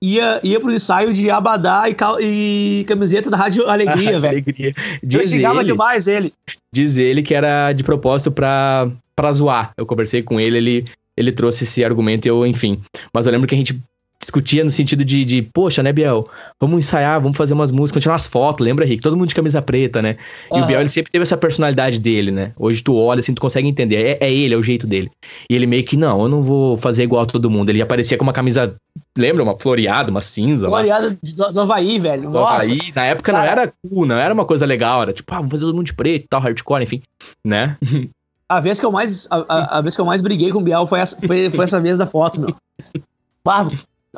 ia, ia pro ensaio de abadá e, cal- e camiseta da Rádio Alegria, velho. Alegria. Eu Diz xingava ele, demais ele. diz ele que era de propósito pra, pra zoar. Eu conversei com ele, ele, ele trouxe esse argumento e eu, enfim. Mas eu lembro que a gente discutia no sentido de, de poxa, né, Biel? Vamos ensaiar, vamos fazer umas músicas, vamos tirar umas fotos, lembra, Rick? Todo mundo de camisa preta, né? E o. Biel, ele sempre teve essa personalidade dele, né? Hoje tu olha, assim, tu consegue entender. É, é ele, é o jeito dele. E ele meio que, não, eu não vou fazer igual a todo mundo. Ele aparecia com uma camisa, lembra? Uma floreada, uma cinza lá. Floreada de- do, do Havaí, velho. do Nossa. Havaí. Na época não cara. era cool, não era uma coisa legal. Era tipo, ah, vamos fazer todo mundo de preto e tal, hardcore, enfim. Né? A vez que eu mais, a, a- a vez que eu mais briguei com o Biel foi essa, foi, foi essa vez da foto, meu. Bah,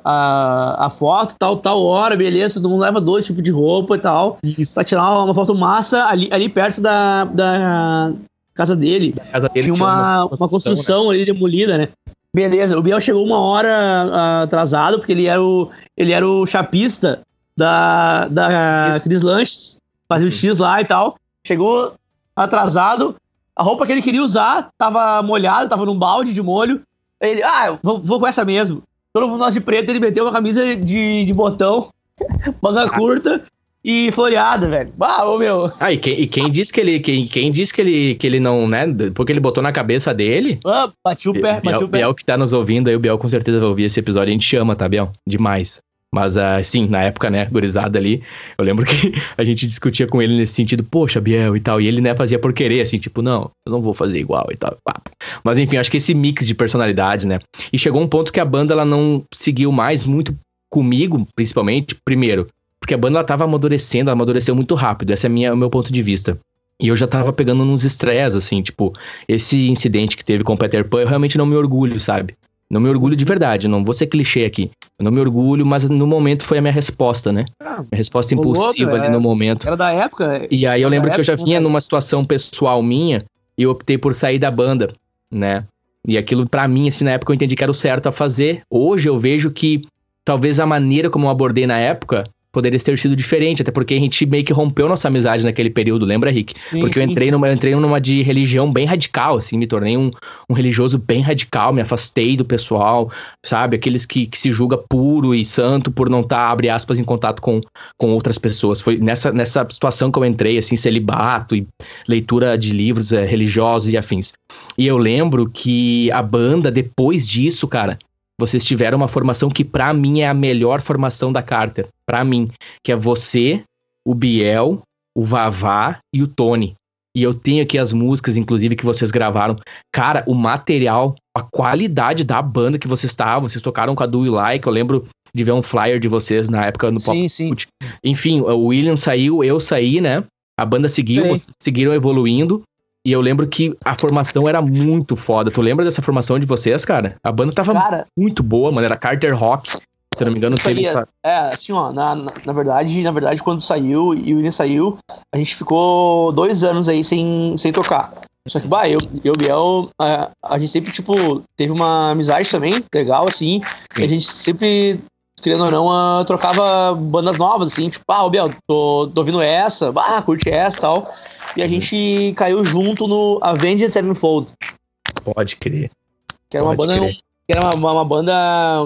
a, a foto, tal, tal hora, beleza, todo mundo leva dois tipos de roupa e tal. Isso. Pra tirar uma, uma foto massa ali, ali perto da, da casa dele. casa dele Tinha uma, uma construção ali demolida, né? Beleza, o Biel chegou uma hora ah, atrasado, porque ele era o, ele era o chapista da, da Isso. Cris Lanches, fazia o X lá e tal. Chegou atrasado, a roupa que ele queria usar tava molhada, tava num balde de molho. Ele, ah, eu vou, vou com essa mesmo. Todo mundo nós de preto, ele meteu uma camisa de, de botão, manga curta e floreada, velho. Ah, ô meu. Ah, e quem, e quem disse que ele. Quem, quem disse que ele, que ele não, né? Porque ele botou na cabeça dele. Ah, bati o pé, bati o pé. Biel que tá nos ouvindo aí, o Biel com certeza vai ouvir esse episódio. A gente chama, tá, Biel? Demais. Mas, ah, sim, na época, né, gurizada ali, eu lembro que a gente discutia com ele nesse sentido, poxa, Biel e tal, e ele, né, fazia por querer, assim, tipo, não, eu não vou fazer igual e tal. Mas, enfim, acho que esse mix de personalidades, né, e chegou um ponto que a banda, ela não seguiu mais muito comigo, principalmente, primeiro, porque a banda, ela tava amadurecendo, ela amadureceu muito rápido, esse é minha, o meu ponto de vista. E eu já tava pegando nos estresses, assim, tipo, esse incidente que teve com o Peter Pan, eu realmente não me orgulho, sabe? Não me orgulho de verdade, não vou ser clichê aqui. Eu não me orgulho, mas no momento foi a minha resposta, né? Ah, Minha resposta impulsiva ali é. no momento. Era da época. E aí eu lembro que eu já época, vinha numa situação pessoal minha e eu optei por sair da banda, né? E aquilo pra mim, assim, na época eu entendi que era o certo a fazer. Hoje eu vejo que talvez a maneira como eu abordei na época poderia ter sido diferente, até porque a gente meio que rompeu nossa amizade naquele período, lembra, Rick? Sim, Porque eu sim, entrei numa, eu entrei numa de religião bem radical, assim, me tornei um, um religioso bem radical, me afastei do pessoal, sabe? Aqueles que, que se julga puro e santo por não estar, abre aspas, em contato com, com outras pessoas. Foi nessa, nessa situação que eu entrei, assim, celibato e leitura de livros é, religiosos e afins. E eu lembro que a banda, depois disso, cara, vocês tiveram uma formação que pra mim é a melhor formação da Carter. Pra mim, que é você, o Biel, o Vavá e o Tony. E eu tenho aqui as músicas, inclusive, que vocês gravaram. Cara, o material, a qualidade da banda que vocês estavam, vocês tocaram com a Do You Like, eu lembro de ver um flyer de vocês na época no Pop Sim, sim. enfim, o William saiu, eu saí, né? A banda seguiu, seguiram evoluindo. E eu lembro que a formação era muito foda. Tu lembra dessa formação de vocês, cara? A banda tava Cara, muito boa, mano. Era Carter Rock. Se eu não me engano, aí teve é- essa... É, assim, ó, na, na, na verdade, na verdade, quando saiu e o William saiu, a gente ficou dois anos aí sem, sem tocar. Só que, bah, eu e o Biel, a, a gente sempre, tipo, teve uma amizade também, legal, assim, e a gente sempre, querendo ou não, ah, trocava bandas novas, assim, tipo, ah, ô Biel, tô, tô ouvindo essa, bah, curte essa e tal. E a gente caiu junto no Avenged Sevenfold, Pode crer. que era uma Pode banda crer. que era uma, uma, uma banda,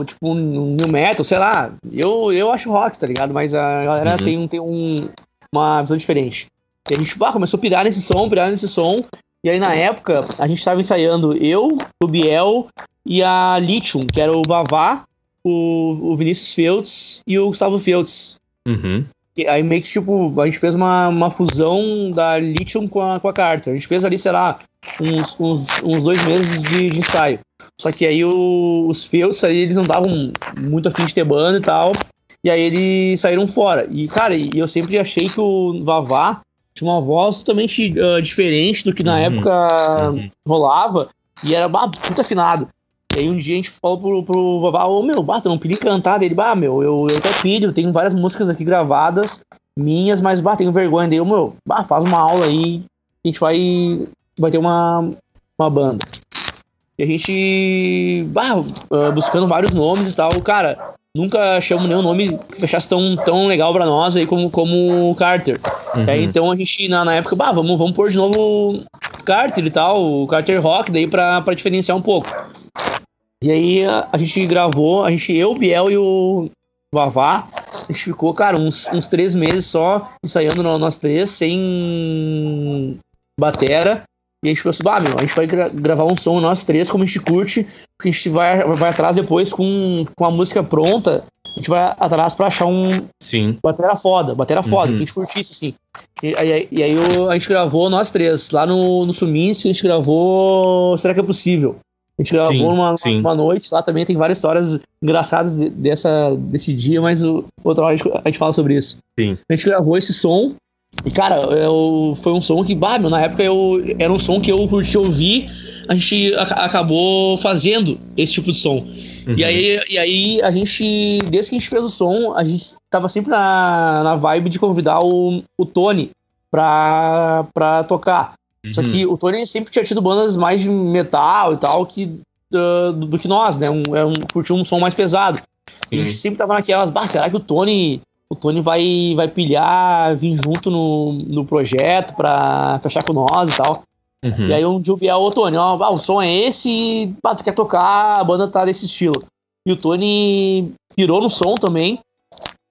tipo, um new metal, sei lá. Eu, eu acho rock, tá ligado? Mas a galera Uhum. tem, tem um, uma visão diferente. E a gente, bah, começou a pirar nesse som, pirar nesse som. E aí, na época, a gente tava ensaiando eu, o Biel e a Lithium, que era o Vavá, o, o Vinícius Feltz e o Gustavo Feltz. Uhum. Aí meio que, tipo, a gente fez uma, uma fusão da Lithium com a, com a Carter. A gente fez ali, sei lá, uns, uns, uns dois meses de, de ensaio. Só que aí o, os Feltz aí, eles não davam muito afim de ter banda e tal. E aí eles saíram fora. E, cara, e eu sempre achei que o Vavá tinha uma voz totalmente uh, diferente do que na uhum. época uhum. rolava. E era bah, muito afinado. E aí um dia a gente falou pro, pro Vavá, ô meu, bah, tu não pedi cantar dele, bah, meu, eu, eu até pilho, tenho várias músicas aqui gravadas, minhas, mas bah, tenho vergonha dele, meu, bah, faz uma aula aí, a gente vai, vai ter uma, uma banda. E a gente, bah, uh, buscando vários nomes e tal, cara, nunca achamos nenhum nome que fechasse tão, tão legal pra nós aí como, como Carter. Uhum. Aí, então a gente, na, na época, bah, vamos, vamos pôr de novo Carter e tal, o Carter Rock, daí pra, pra diferenciar um pouco. E aí a, a gente gravou, a gente, eu, o Biel e o Vavá, a gente ficou, cara, uns, uns três meses só ensaiando no, nós três, sem batera. E a gente pensou, ah, meu, a gente vai gra gravar um som nós três, como a gente curte, porque a gente vai, vai atrás depois com, com a música pronta, a gente vai atrás pra achar um. Sim. Batera foda, batera foda, uhum. que a gente curtisse, assim. E, aí, e aí eu, a gente gravou nós três, lá no, no Suminski, a gente gravou Será que é possível? A gente gravou sim, uma, sim. uma noite, lá também tem várias histórias engraçadas dessa, desse dia, mas o, outra hora a gente, a gente fala sobre isso. Sim. A gente gravou esse som, e, cara, eu, foi um som que, bah, meu, na época eu, era um som que eu curti ouvir, a gente a, acabou fazendo esse tipo de som. Uhum. E, aí, e aí a gente, desde que a gente fez o som, a gente tava sempre na, na vibe de convidar o, o Tony pra, pra tocar. Uhum. Só que o Tony sempre tinha tido bandas mais de metal e tal que, uh, do, do, que nós, né? Um, é um, curtiu um som mais pesado. E a gente sempre tava naquelas, bah, será que o Tony o Tony vai, vai pilhar, vir junto no, no projeto pra fechar com nós e tal. Uhum. E aí um dia o Biel, ô Tony, ó, ah, o som é esse e ah, tu quer tocar, a banda tá desse estilo. E o Tony pirou no som também.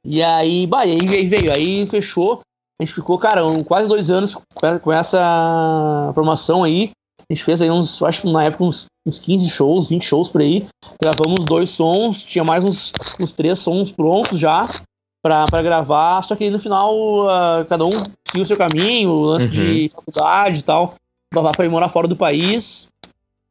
E aí, bah, e aí veio, aí fechou. A gente ficou, cara, quase dois anos com essa formação aí. A gente fez aí uns, acho que na época uns, uns 15 shows, 20 shows por aí. Gravamos dois sons, tinha mais uns, uns três sons prontos já para gravar, só que no final uh, cada um seguiu o seu caminho, o lance uhum. de faculdade e tal. O Vavá foi morar fora do país,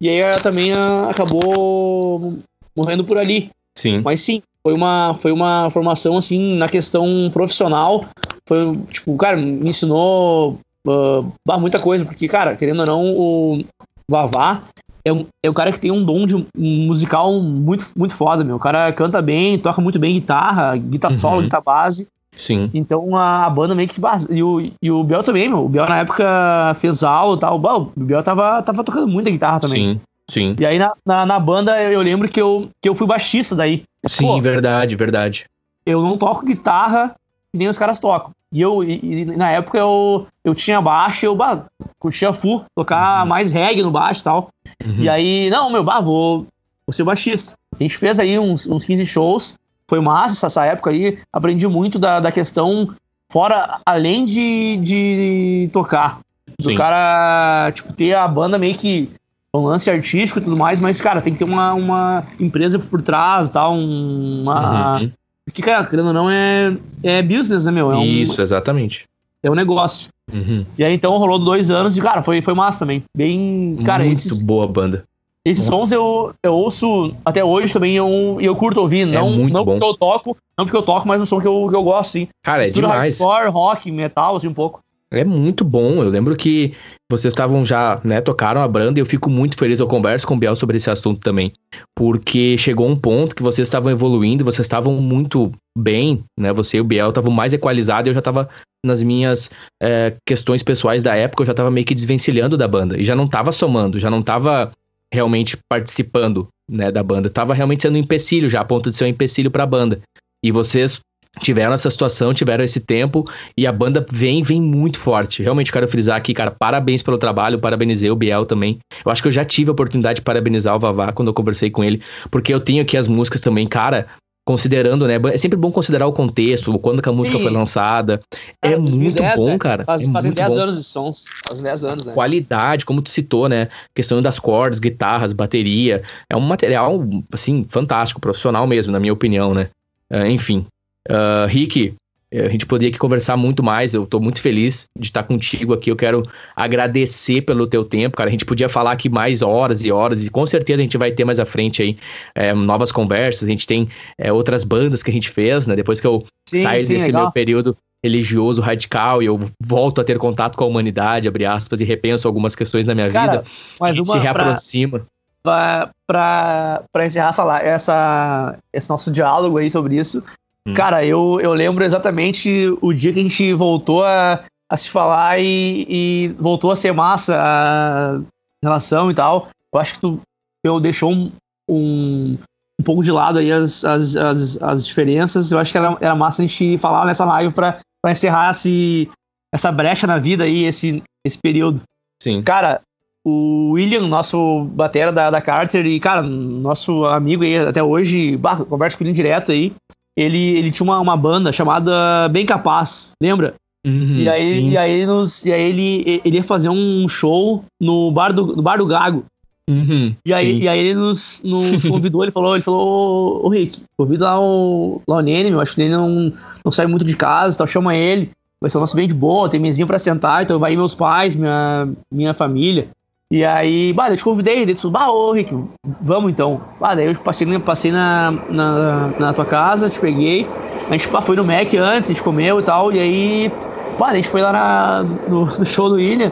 e aí ela também uh, acabou morrendo por ali. Sim. Mas sim, foi uma, foi uma formação assim na questão profissional. Foi, tipo, cara, me ensinou uh, muita coisa, porque, cara, querendo ou não, o Vavá, é um, é um cara que tem um dom de um musical muito, muito foda, meu. O cara canta bem, toca muito bem guitarra, guitarra uhum. solo, guitarra base. Sim. Então a, banda meio que. E o, e o Biel também, meu. O Biel na época fez aula e tal. O Biel tava, tava tocando muita guitarra também. Sim. Sim. E aí na, na, na banda eu, eu, lembro que eu, que eu fui baixista daí. Sim, Pô, verdade, verdade. Eu não toco guitarra nem os caras tocam. E eu, e, e, na época eu, eu tinha baixo eu bah, curtia full, tocar uhum. mais reggae no baixo e tal. Uhum. E aí, não, meu, bah, vou, vou ser baixista. A gente fez aí uns, uns 15 shows, foi massa essa época aí, aprendi muito da, da questão, fora, além de, de tocar. Do Sim. cara, tipo, ter a banda meio que um lance artístico e tudo mais, mas, cara, tem que ter uma, uma empresa por trás, tal, uma... Uhum. Porque, cara, querendo ou não, é, é business, né, meu? É Isso, exatamente. É um negócio. Uhum. E aí, então, rolou dois anos e, cara, foi, foi massa também. Bem. Cara, Muito esses, boa banda. Esses Nossa. sons eu, eu ouço até hoje também e eu, eu curto ouvir. É não, não porque eu toco, não porque eu toco, mas um som que eu, que eu gosto, sim. Cara, é Mistura demais. Hardcore, rock, metal, assim, um pouco. É muito bom. Eu lembro que vocês estavam já, né, tocaram a banda e eu fico muito feliz. Eu converso com o Biel sobre esse assunto também. Porque chegou um ponto que vocês estavam evoluindo, vocês estavam muito bem, né? Você e o Biel estavam mais equalizados e eu já estava nas minhas é, questões pessoais da época, eu já estava meio que desvencilhando da banda. E já não estava somando, já não estava realmente participando, né, da banda. Tava realmente sendo um empecilho já, a ponto de ser um empecilho pra banda. E vocês tiveram essa situação, tiveram esse tempo e a banda vem, vem muito forte. Realmente quero frisar aqui, cara, parabéns pelo trabalho, parabenizei o Biel também. Eu acho que eu já tive a oportunidade de parabenizar o Vavá quando eu conversei com ele, porque eu tenho aqui as músicas também, cara, considerando, né? É sempre bom considerar o contexto, quando que a música Sim. foi lançada. É cara, é 2010, muito bom, né? cara. Faz, é fazem 10 bom. anos de sons. Fazem 10 anos, né? Qualidade, como tu citou, né? Questão das cordas, guitarras, bateria. É um material, assim, fantástico, profissional mesmo, na minha opinião, né? Uh, enfim. Uh, Rick, A gente poderia aqui conversar muito mais. Eu tô muito feliz de estar contigo aqui. Eu quero agradecer pelo teu tempo, cara. A gente podia falar aqui mais horas e horas, e com certeza a gente vai ter mais à frente aí é, novas conversas. A gente tem é, outras bandas que a gente fez, né? Depois que eu sim, saio sim, desse legal. meu período religioso radical e eu volto a ter contato com a humanidade, abre aspas, e repenso algumas questões da minha Cara, vida, mas uma, se reaproxima. Para encerrar essa, essa, esse nosso diálogo aí sobre isso, hum. cara, eu, eu lembro exatamente o dia que a gente voltou a, a se falar e, e voltou a ser massa a relação e tal. Eu acho que tu eu deixou um, um, um pouco de lado aí as, as, as, as, diferenças. Eu acho que era, era massa a gente falar nessa live para encerrar esse, essa brecha na vida aí, esse, esse período. Sim. Cara, o William, nosso batera da, da Carter, e, cara, nosso amigo aí até hoje, bah, conversa com ele direto aí. Ele, ele tinha uma, uma banda chamada Bem Capaz, lembra? Uhum, e, aí, e aí, ele, nos, e aí ele, ele ia fazer um show no bar do, no bar do Gago. Uhum, e, aí, e aí ele nos, nos convidou, ele falou, ele falou, ô, ô Rick, convida lá o, lá o Nene, eu acho que ele não, não sai muito de casa, então chama ele, vai ser um nosso bem de boa, tem mesinho pra sentar, então vai ir meus pais, minha, minha família. E aí, bah, eu te convidei, ele falou, bah, ô Rick, vamos então. Bah, daí eu passei, passei na, na, na tua casa, te peguei, a gente bah, foi no Mac antes, a gente comeu e tal, e aí Mano, a gente foi lá na, no, no, show do William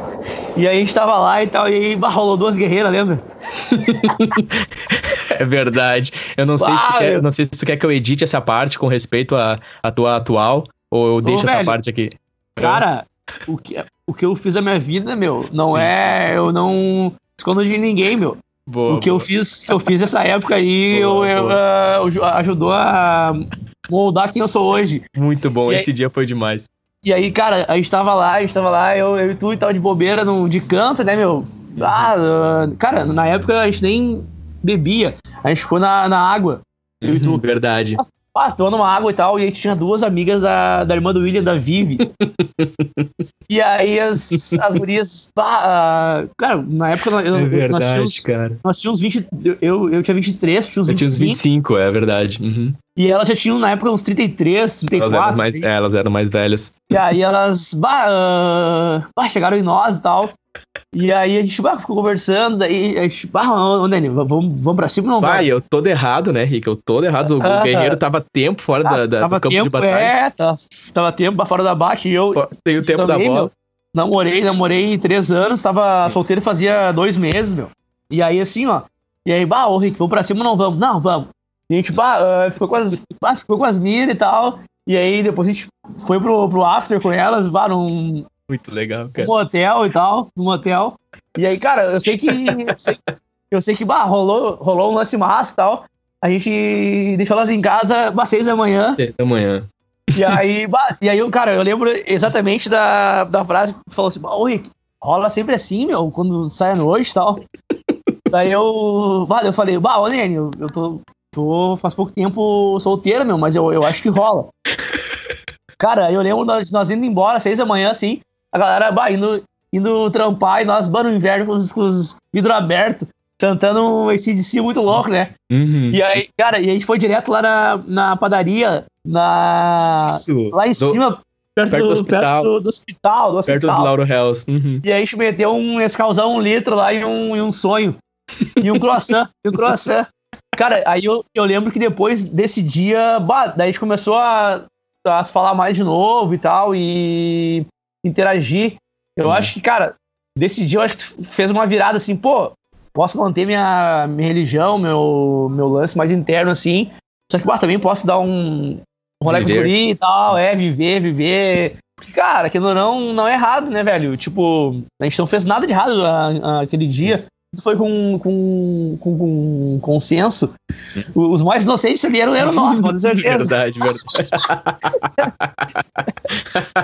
e aí a gente tava lá e tal, e aí rolou duas guerreiras, lembra? é verdade. Eu não, sei se tu quer, não sei se tu quer que eu edite essa parte com respeito à, à tua atual, ou eu deixo Ô, essa velho, parte aqui. Cara, o que, o que eu fiz na minha vida, meu, não Sim. é. Eu não escondo de ninguém, meu. Boa, o que boa. eu fiz, eu fiz essa época aí, boa, eu, eu ajudou a moldar quem eu sou hoje. Muito bom, e esse aí, dia foi demais. E aí, cara, a gente tava lá, a gente tava lá, eu, eu e tu e tava de bobeira no, de canto, né, meu? Ah, cara, na época a gente nem bebia, a gente ficou na, na água. Eu e tu. Verdade. Tomando uma água e tal, e a gente tinha duas amigas da, da irmã do William, da Vivi. e aí as, as gurias. Ah, cara, na época eu, é verdade, nós, tínhamos, cara. nós tínhamos 20. Eu, eu tinha 23, tinha uns 25. Eu tinha uns 25, é verdade. Uhum. E elas já tinham na época uns 33, 34. Elas eram mais, elas eram mais velhas. E aí elas. Bah, uh, bah, chegaram em nós e tal. E aí a gente bah, ficou conversando, daí a gente, bah, ô, Dani, vamos, vamos pra cima não? Vai, eu tô errado, né, Rick? Eu tô errado. O uh, guerreiro tava tempo fora da, da, tava do campo tempo, de batalha. É, tava, tava tempo fora da baixa e eu. Tem o tempo também, da bola. Meu, namorei, namorei três anos, tava solteiro fazia dois meses, meu. E aí assim, ó. E aí, bah, ô Rick, vamos pra cima ou não vamos? Não, vamos. E a gente, bah, uh, ficou com as, bah, ficou com as minas e tal. E aí depois a gente foi pro, pro after com elas, bah, muito legal, cara. Um motel e tal, no motel. E aí, cara, eu sei que. eu sei, eu sei que bah, rolou, rolou um lance massa e tal. A gente deixou elas em casa às seis da manhã. Seis da manhã. E aí, bah, e aí, cara, eu lembro exatamente da, da frase que falou assim: Rick, rola sempre assim, meu, quando sai à noite e tal. Daí eu. Bah, eu falei, bah, ô Nene, eu, eu tô, tô faz pouco tempo solteira, meu, mas eu, eu acho que rola. Cara, eu lembro de nós indo embora, seis da manhã, assim, a galera bah, indo, indo trampar e nós, no inverno, com os, com os vidros abertos, cantando um ACDC muito louco, né? Uhum. E aí, cara, e a gente foi direto lá na, na padaria, na, Isso. lá em do, cima, perto, perto, do, hospital. perto do, do, hospital. Do hospital. Perto do Lauro Hells. Uhum. E aí a gente meteu um escalzão, um litro lá e um, e um sonho. E um croissant, e um croissant. Cara, aí eu, eu lembro que depois desse dia, bah, daí a gente começou a, a se falar mais de novo e tal, e interagir. Eu uhum. acho que, cara, desse dia eu acho que fez uma virada assim, pô, posso manter minha, minha religião, meu, meu lance mais interno assim, só que, pô, também posso dar um, um rolê com e tal, é, viver, viver. Porque, cara, aquilo não, não é errado, né, velho? Tipo, a gente não fez nada de errado a, a, aquele dia foi com, com, com, com consenso. Os mais inocentes vieram eram nós, com certeza. Verdade, verdade.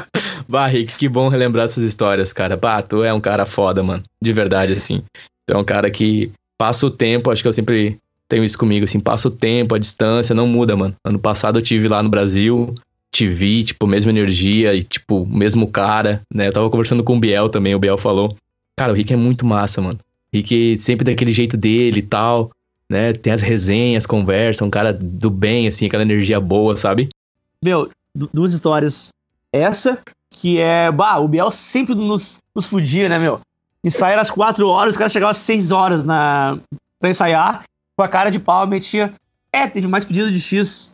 Barrick, que bom relembrar essas histórias, cara. Bah, tu é um cara foda, mano. De verdade, assim. Tu é um cara que passa o tempo, acho que eu sempre tenho isso comigo, assim, passa o tempo, a distância, não muda, mano. Ano passado eu tive lá no Brasil, te vi, tipo, mesma energia e, tipo, mesmo cara, né? Eu tava conversando com o Biel também, o Biel falou. Cara, o Rick é muito massa, mano. E que sempre daquele jeito dele e tal, né? Tem as resenhas, conversa, um cara do bem, assim, aquela energia boa, sabe? Meu, duas histórias. Essa, que é. Bah, o Biel sempre nos, nos fudia, né, meu? Ensaio às 4 horas, os caras chegavam às 6 horas na, pra ensaiar, com a cara de pau, metia. É, teve mais pedido de X.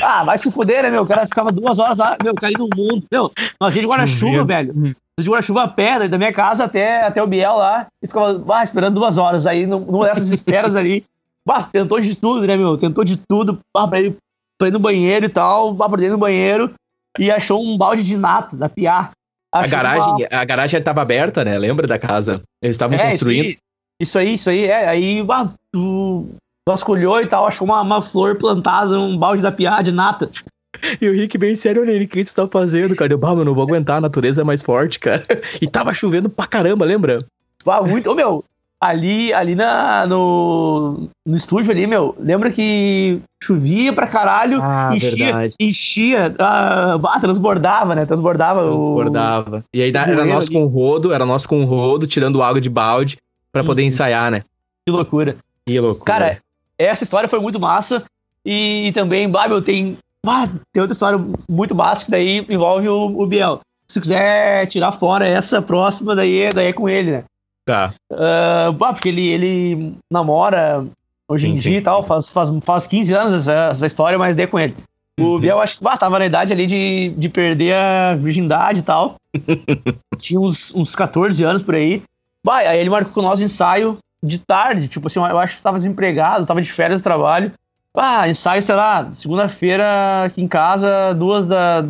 Ah, vai se fuder, né, meu? O cara ficava duas horas lá, meu, caindo no mundo. Meu, nós gente de guarda-chuva, velho. De guarda-chuva a pé, da minha casa até, até o Biel lá. E ficava, bah, esperando duas horas. Aí, numa dessas esperas ali, bah, tentou de tudo, né, meu? Tentou de tudo, bah, pra, ir, pra ir no banheiro e tal, bah, pra dentro do banheiro. E achou um balde de nata da Piá. A garagem, a garagem estava aberta, né? Lembra da casa? Eles estavam é, construindo. Isso aí, isso aí, é. Aí, bah, tu vasculhou e tal, achou uma, uma flor plantada num balde da piada de nata. E o Rick bem sério, olha o que tu tá fazendo, cara? Eu, bah, eu não vou aguentar, a natureza é mais forte, cara. E tava chovendo pra caramba, lembra? Ah, muito, ô meu, ali, ali na, no, no estúdio ali, meu, lembra que chovia pra caralho, ah, enchia, verdade. enchia, ah, transbordava, né? Transbordava. Transbordava. O, e aí era nosso ali. com rodo, era nosso com rodo, tirando água de balde pra poder uhum. ensaiar, né? Que loucura. Que loucura. Cara, essa história foi muito massa. E, também, Babel, tem, bah, tem outra história muito massa que daí envolve o, o Biel. Se quiser tirar fora essa próxima, daí, daí é com ele, né? Tá. Uh, bah, porque ele, ele namora hoje sim, em dia e tal, faz, faz, faz 15 anos essa, essa história, mas daí é com ele. O uhum. Biel, acho que bah, tava na idade ali de, de perder a virgindade e tal. Tinha uns, uns 14 anos por aí. Bah, aí ele marcou com nós ensaio de tarde, tipo assim, eu acho que tava desempregado, tava de férias do trabalho. Ah, ensaio, sei lá, segunda-feira aqui em casa, duas da,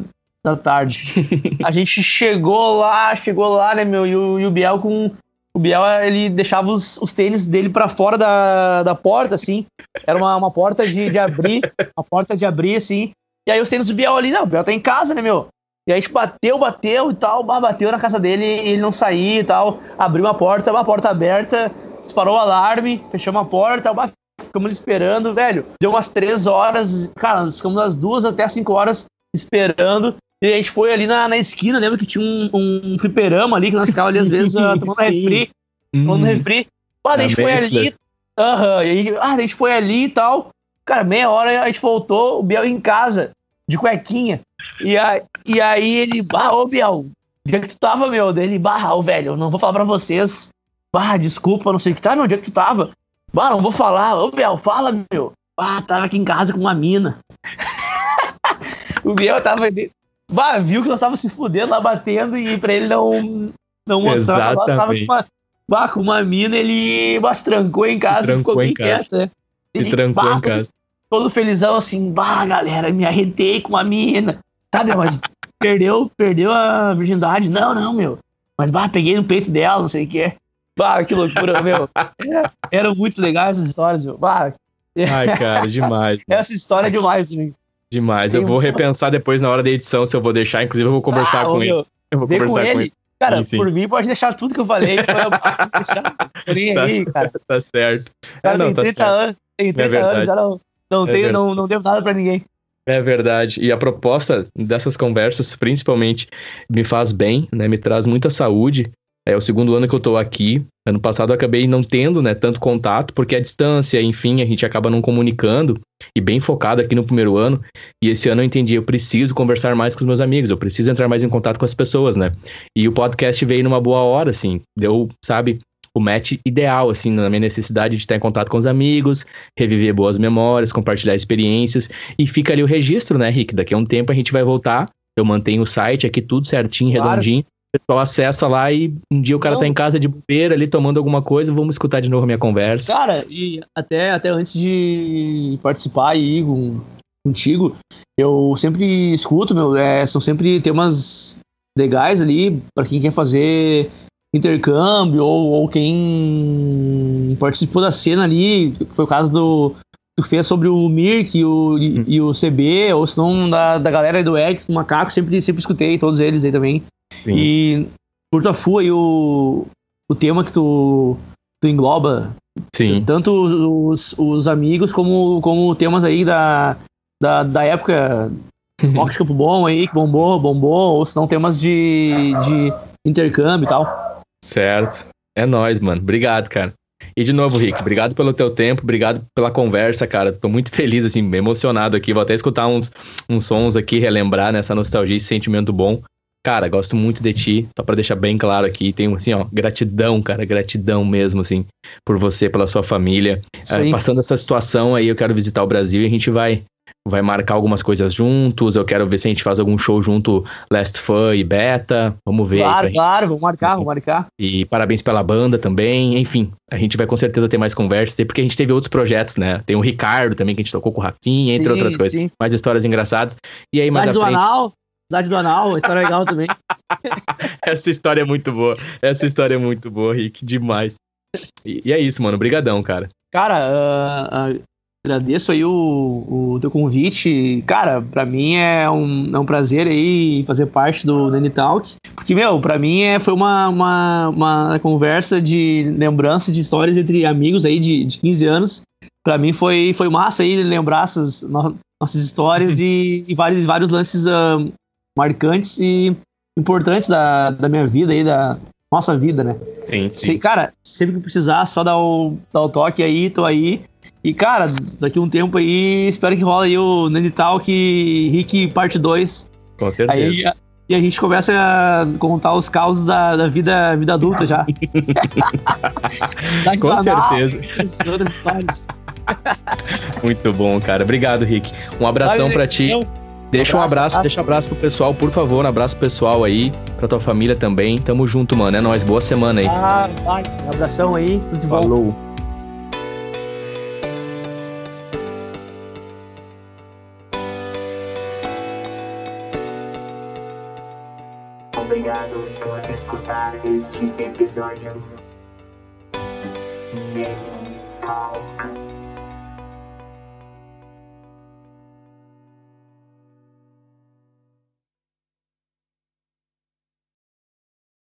da tarde. a gente chegou lá, chegou lá, né, meu, e o, e o Biel com. O Biel, ele deixava os, os tênis dele para fora da, da porta, assim. Era uma, uma porta de, de abrir, uma porta de abrir, assim. E aí os tênis do Biel ali, não, o Biel tá em casa, né, meu? E aí a gente bateu, bateu e tal, bateu na casa dele, ele não saía e tal. Abriu uma porta, uma porta aberta, disparou o alarme, fechamos a porta, ficamos esperando, velho. Deu umas três horas, cara, nós ficamos das duas até as cinco horas esperando. E a gente foi ali na, na esquina, lembra que tinha um, um fliperama ali, que nós ficávamos ali às vezes uh, tomando refri. Tomando hum. refri. Ah, a gente foi ali. Aham, e aí, ah, a gente foi ali e tal. Cara, meia hora a gente voltou, o Biel em casa, de cuequinha. E, a, e aí ele, bah, ô Biel, onde é que tu tava, meu? Dele, bah, ô, velho, eu não vou falar pra vocês Bah, desculpa, não sei o que tá, meu, onde é que tu tava? Bah, não vou falar. Ô, Biel, fala, meu. Ah, tava aqui em casa com uma mina. o Biel tava. Bah, viu que nós tava se fudendo lá batendo e pra ele não, não mostrar nós tava com uma, bah, com uma mina, ele mas, trancou em casa e ficou bem quieto, né? Ele, trancou bah, em casa. Todo felizão assim, bah, galera, me arretei com uma mina. Sabe, mas perdeu, perdeu a virgindade. Não, não, meu. Mas, bah, peguei no peito dela, não sei o que. Bah, que loucura, meu. Era, eram muito legais essas histórias, meu. Bah. Ai, cara, demais. Essa história é demais também. Demais. Eu vou repensar depois na hora da edição se eu vou deixar. Inclusive, eu vou conversar ah, com ele. Eu vou conversar com ele. Com ele. Cara, sim, sim. por mim, pode deixar tudo que eu falei. nem tá, aí, cara. Tá certo. Cara, é, não, tem 30 tá anos, tem 30 é anos, já não, não, é tenho, não, não devo nada pra ninguém. É verdade. E a proposta dessas conversas, principalmente, me faz bem, né? Me traz muita saúde. É o segundo ano que eu tô aqui. Ano passado eu acabei não tendo, né, tanto contato, porque a distância, enfim, a gente acaba não comunicando e bem focado aqui no primeiro ano. E esse ano eu entendi, eu preciso conversar mais com os meus amigos, eu preciso entrar mais em contato com as pessoas, né? E o podcast veio numa boa hora, assim, deu, sabe, o match ideal, assim, na minha necessidade de estar em contato com os amigos, reviver boas memórias, compartilhar experiências. E fica ali o registro, né, Rick? Daqui a um tempo a gente vai voltar. Eu mantenho o site aqui tudo certinho, claro. redondinho o pessoal acessa lá e um dia o cara Não. tá em casa de bobeira ali tomando alguma coisa, vamos escutar de novo a minha conversa. Cara, e até, até antes de participar aí com, contigo, eu sempre escuto, meu, é, são sempre temas legais ali para quem quer fazer intercâmbio ou, ou quem participou da cena ali, que foi o caso do tu fez sobre o Mirk e o, e, hum. e o CB, ou se não da, da galera do X, do Macaco, sempre, sempre escutei todos eles aí também. Sim. E por tua FU aí o, o tema que tu, tu engloba. Sim. Tanto os, os amigos como, como temas aí da, da, da época Rock Campo Bom aí, que bombou, bombou, ou se não temas de, de intercâmbio e tal. Certo. É nóis, mano. Obrigado, cara. E de novo, Rick, obrigado pelo teu tempo, obrigado pela conversa, cara. Tô muito feliz, assim, emocionado aqui. Vou até escutar uns, uns sons aqui, relembrar nessa nostalgia, esse sentimento bom. Cara, gosto muito de ti, só para deixar bem claro aqui, tenho assim, ó, gratidão, cara, gratidão mesmo, assim, por você, pela sua família. É, passando essa situação aí, eu quero visitar o Brasil e a gente vai vai marcar algumas coisas juntos. Eu quero ver se a gente faz algum show junto, Last Fun e Beta. Vamos ver. Claro, claro, vamos marcar, vamos marcar. E parabéns pela banda também. Enfim, a gente vai com certeza ter mais conversas, porque a gente teve outros projetos, né? Tem o Ricardo também, que a gente tocou com o Rafinha, entre outras coisas. Sim. Mais histórias engraçadas. E aí, mais do frente... Anal. Cidade do Anal, história legal também. Essa história é muito boa. Essa história é muito boa, Rick. Demais. E, e é isso, mano. Obrigadão, cara. Cara, uh, uh, agradeço aí o, o teu convite. Cara, para mim é um, é um prazer aí fazer parte do Nanny Talk. Porque, meu, pra mim é, foi uma, uma, uma conversa de lembrança de histórias entre amigos aí de, de 15 anos. Pra mim foi, foi massa aí lembrar essas no, nossas histórias e, e, vários, vários lances uh, marcantes e importantes da, da minha vida aí, da nossa vida, né? Sim, sim. Se, cara, sempre que precisar, só dar o, dar o toque aí, tô aí. E, cara, daqui a um tempo aí, espero que rola aí o Nani Talk Rick parte 2. Com certeza. Aí, e a gente começa a contar os causos da, da vida, vida adulta já. Com certeza. Outras histórias. Muito bom, cara. Obrigado, Rick. Um abração para ti. Deixa um abraço, deixa um abraço pro pessoal, por favor. Um abraço pessoal aí, pra tua família também. Tamo junto, mano. É nóis. Boa semana aí. Ah, vai. Abração aí. Tudo de bom. Falou. Obrigado por escutar este episódio. Talk.